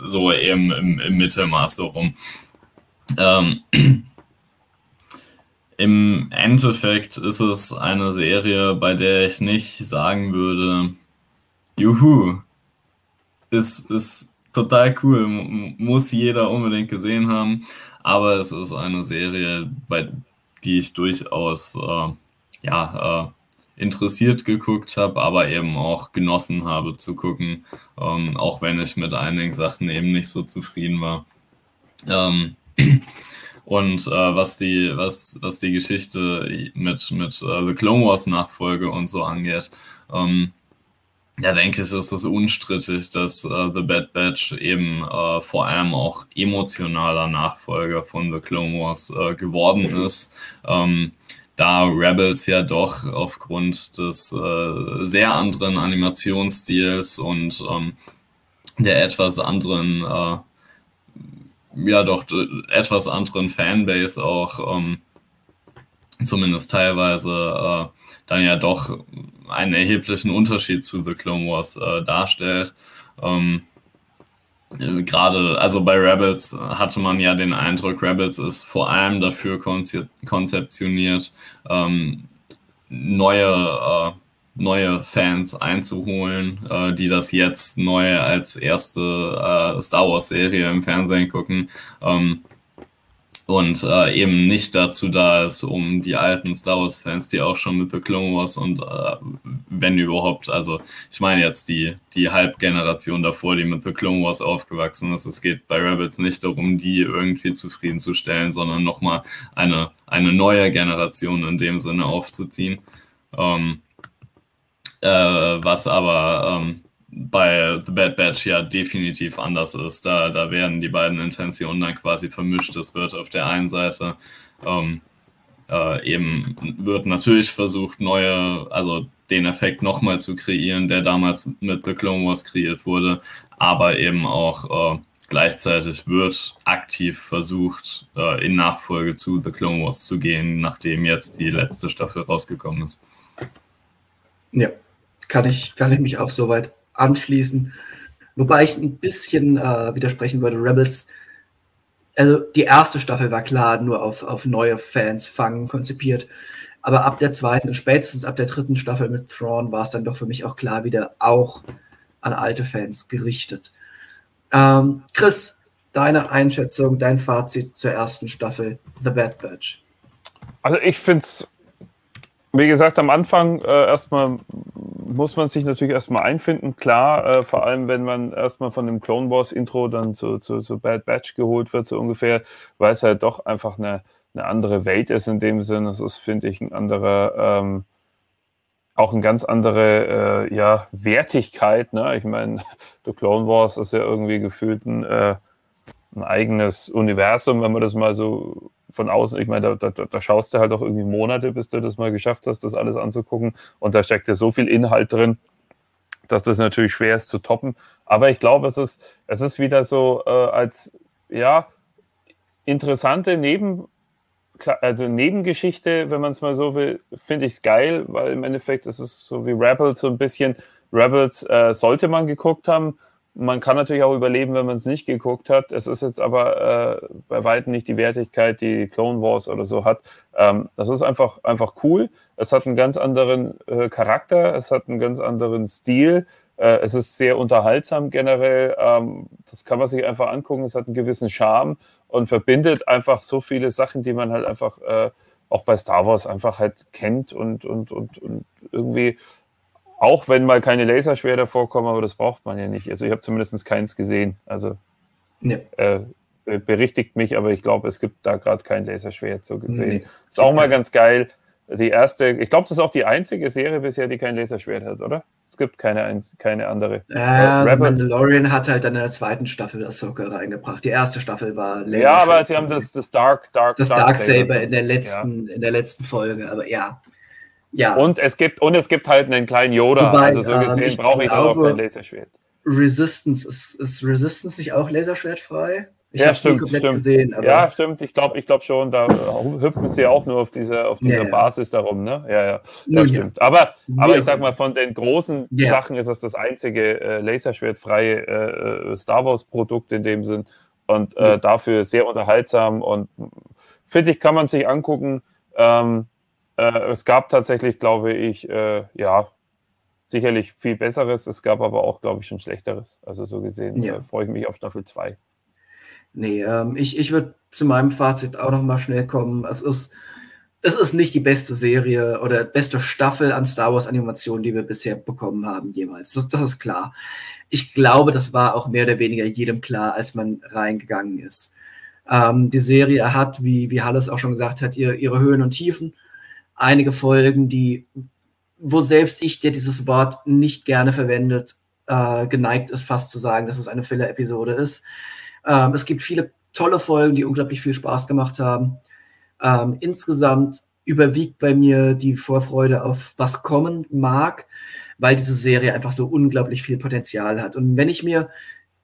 so eben im, im Mittelmaß so rum. Ähm, Im Endeffekt ist es eine Serie, bei der ich nicht sagen würde, juhu, ist, ist total cool, muss jeder unbedingt gesehen haben. Aber es ist eine Serie, bei die ich durchaus äh, ja, äh, interessiert geguckt habe, aber eben auch genossen habe zu gucken, ähm, auch wenn ich mit einigen Sachen eben nicht so zufrieden war. Ähm, und äh, was die was was die Geschichte mit mit uh, The Clone Wars Nachfolge und so angeht, ähm, ja, denke ich, ist es unstrittig, dass äh, The Bad Batch eben äh, vor allem auch emotionaler Nachfolger von The Clone Wars äh, geworden ist. Ähm, da Rebels ja doch aufgrund des äh, sehr anderen Animationsstils und ähm, der etwas anderen, äh, ja doch etwas anderen Fanbase auch, ähm, zumindest teilweise, äh, dann ja doch einen erheblichen Unterschied zu The Clone Wars äh, darstellt. Ähm, äh, gerade, also bei Rebels hatte man ja den Eindruck, Rebels ist vor allem dafür konzeptioniert, ähm, neue, äh, neue Fans einzuholen, äh, die das jetzt neu als erste äh, Star Wars-Serie im Fernsehen gucken. Ähm, und äh, eben nicht dazu da ist, um die alten Star Wars-Fans, die auch schon mit The Clone Wars und äh, wenn überhaupt, also ich meine jetzt die, die Halbgeneration davor, die mit The Clone Wars aufgewachsen ist. Es geht bei Rebels nicht darum, die irgendwie zufriedenzustellen, sondern nochmal eine, eine neue Generation in dem Sinne aufzuziehen. Ähm, äh, was aber ähm, bei The Bad Batch ja definitiv anders ist. Da, da werden die beiden Intentionen dann quasi vermischt. Es wird auf der einen Seite ähm, äh, eben wird natürlich versucht, neue, also den Effekt nochmal zu kreieren, der damals mit The Clone Wars kreiert wurde, aber eben auch äh, gleichzeitig wird aktiv versucht, äh, in Nachfolge zu The Clone Wars zu gehen, nachdem jetzt die letzte Staffel rausgekommen ist. Ja, kann ich, kann ich mich auch soweit anschließen. Wobei ich ein bisschen äh, widersprechen würde. Rebels, also die erste Staffel war klar nur auf, auf neue Fans fangen konzipiert. Aber ab der zweiten und spätestens ab der dritten Staffel mit Thrawn war es dann doch für mich auch klar wieder auch an alte Fans gerichtet. Ähm, Chris, deine Einschätzung, dein Fazit zur ersten Staffel The Bad Batch. Also ich finde es, wie gesagt, am Anfang äh, erstmal muss man sich natürlich erstmal einfinden, klar, äh, vor allem wenn man erstmal von dem Clone Wars Intro dann zu, zu, zu Bad Batch geholt wird, so ungefähr, weil es halt doch einfach eine, eine andere Welt ist in dem Sinne. Das ist, finde ich, ein anderer, ähm, auch eine ganz andere äh, ja, Wertigkeit. Ne? Ich meine, The Clone Wars ist ja irgendwie gefühlt ein, äh, ein eigenes Universum, wenn man das mal so von außen, ich meine, da, da, da, schaust du halt auch irgendwie Monate, bis du das mal geschafft hast, das alles anzugucken. Und da steckt ja so viel Inhalt drin, dass das natürlich schwer ist zu toppen. Aber ich glaube, es ist, es ist wieder so äh, als, ja, interessante Neben, also Nebengeschichte, wenn man es mal so will, finde ich es geil, weil im Endeffekt ist es so wie Rebels so ein bisschen. Rebels äh, sollte man geguckt haben, man kann natürlich auch überleben, wenn man es nicht geguckt hat. Es ist jetzt aber äh, bei weitem nicht die Wertigkeit, die Clone Wars oder so hat. Ähm, das ist einfach, einfach cool. Es hat einen ganz anderen äh, Charakter, es hat einen ganz anderen Stil. Äh, es ist sehr unterhaltsam generell. Ähm, das kann man sich einfach angucken. Es hat einen gewissen Charme und verbindet einfach so viele Sachen, die man halt einfach äh, auch bei Star Wars einfach halt kennt und, und, und, und irgendwie auch wenn mal keine Laserschwerter vorkommen, aber das braucht man ja nicht. Also ich habe zumindest keins gesehen. Also ja. äh, berichtigt mich, aber ich glaube, es gibt da gerade kein Laserschwert so gesehen. Nee, ist auch mal ganz geil. Die erste, ich glaube, das ist auch die einzige Serie bisher, die kein Laserschwert hat, oder? Es gibt keine, keine andere. Ja, äh, Mandalorian hat halt dann in der zweiten Staffel Ahsoka reingebracht. Die erste Staffel war Laserschwert. Ja, aber sie haben das, das Dark, Dark, das Dark, Dark Saber in der letzten, ja. in der letzten Folge. Aber ja, ja. Und es gibt, und es gibt halt einen kleinen Yoda. Wobei, also so ähm, gesehen ähm, brauche ich glaube, auch kein Laserschwert. Resistance, ist, ist Resistance nicht auch laserschwertfrei? Ich ja, stimmt, stimmt. Gesehen, ja, stimmt. Ich glaube ich glaub schon, da hüpfen sie auch nur auf dieser, auf dieser ja, Basis darum. Ne? Ja, ja, das stimmt. Aber, aber ich sag mal, von den großen ja. Sachen ist es das einzige äh, laserschwertfreie äh, äh Star Wars-Produkt in dem Sinn. Und äh, dafür sehr unterhaltsam und finde ich, kann man sich angucken. Ähm, äh, es gab tatsächlich, glaube ich, äh, ja, sicherlich viel Besseres. Es gab aber auch, glaube ich, schon Schlechteres. Also so gesehen ja. äh, freue ich mich auf Staffel 2. Nee, ähm, ich, ich würde zu meinem Fazit auch noch mal schnell kommen. Es ist, es ist nicht die beste Serie oder beste Staffel an Star Wars Animationen, die wir bisher bekommen haben, jemals. Das, das ist klar. Ich glaube, das war auch mehr oder weniger jedem klar, als man reingegangen ist. Ähm, die Serie hat, wie, wie Halles auch schon gesagt hat, ihr, ihre Höhen und Tiefen einige Folgen, die, wo selbst ich, der dieses Wort nicht gerne verwendet, äh, geneigt ist, fast zu sagen, dass es eine Filler-Episode ist. Ähm, es gibt viele tolle Folgen, die unglaublich viel Spaß gemacht haben. Ähm, insgesamt überwiegt bei mir die Vorfreude auf was kommen mag, weil diese Serie einfach so unglaublich viel Potenzial hat. Und wenn ich mir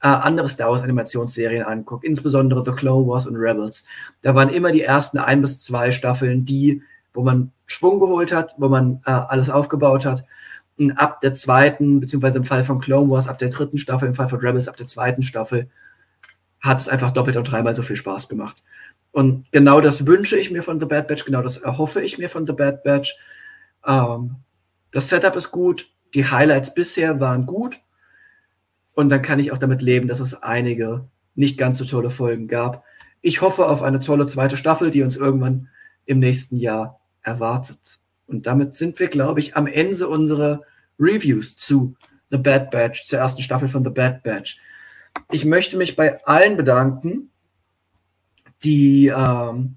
äh, andere Star Wars Animationsserien angucke, insbesondere The Clone Wars und Rebels, da waren immer die ersten ein bis zwei Staffeln die, wo man Schwung geholt hat, wo man äh, alles aufgebaut hat. Und ab der zweiten, beziehungsweise im Fall von Clone Wars, ab der dritten Staffel, im Fall von Rebels, ab der zweiten Staffel, hat es einfach doppelt und dreimal so viel Spaß gemacht. Und genau das wünsche ich mir von The Bad Batch, genau das erhoffe ich mir von The Bad Batch. Ähm, das Setup ist gut, die Highlights bisher waren gut. Und dann kann ich auch damit leben, dass es einige nicht ganz so tolle Folgen gab. Ich hoffe auf eine tolle zweite Staffel, die uns irgendwann im nächsten Jahr erwartet. Und damit sind wir, glaube ich, am Ende unserer Reviews zu The Bad Batch, zur ersten Staffel von The Bad Batch. Ich möchte mich bei allen bedanken, die, ähm,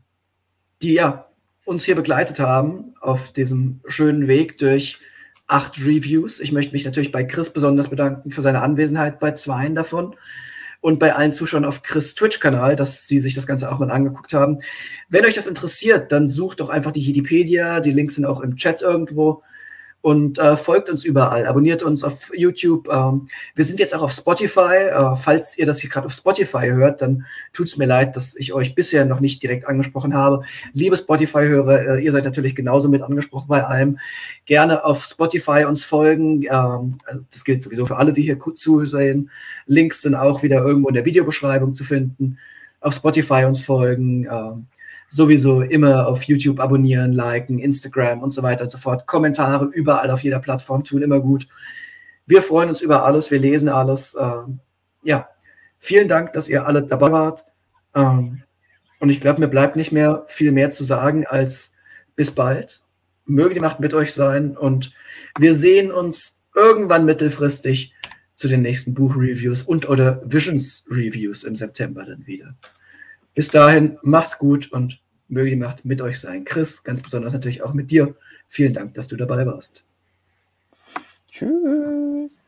die ja, uns hier begleitet haben auf diesem schönen Weg durch acht Reviews. Ich möchte mich natürlich bei Chris besonders bedanken für seine Anwesenheit bei zweien davon und bei allen Zuschauern auf Chris Twitch-Kanal, dass sie sich das Ganze auch mal angeguckt haben. Wenn euch das interessiert, dann sucht doch einfach die Wikipedia. Die Links sind auch im Chat irgendwo und äh, folgt uns überall, abonniert uns auf YouTube. Ähm, wir sind jetzt auch auf Spotify. Äh, falls ihr das hier gerade auf Spotify hört, dann tut es mir leid, dass ich euch bisher noch nicht direkt angesprochen habe. Liebe Spotify-Hörer, äh, ihr seid natürlich genauso mit angesprochen bei allem. Gerne auf Spotify uns folgen. Ähm, das gilt sowieso für alle, die hier zusehen. Links sind auch wieder irgendwo in der Videobeschreibung zu finden. Auf Spotify uns folgen. Ähm, sowieso immer auf YouTube abonnieren, liken, Instagram und so weiter und so fort. Kommentare überall auf jeder Plattform tun immer gut. Wir freuen uns über alles, wir lesen alles. Ähm, ja, vielen Dank, dass ihr alle dabei wart. Ähm, und ich glaube, mir bleibt nicht mehr viel mehr zu sagen als bis bald. Möge die Macht mit euch sein und wir sehen uns irgendwann mittelfristig zu den nächsten Buchreviews und oder Visions Reviews im September dann wieder. Bis dahin, macht's gut und möge die Macht mit euch sein. Chris, ganz besonders natürlich auch mit dir. Vielen Dank, dass du dabei warst. Tschüss.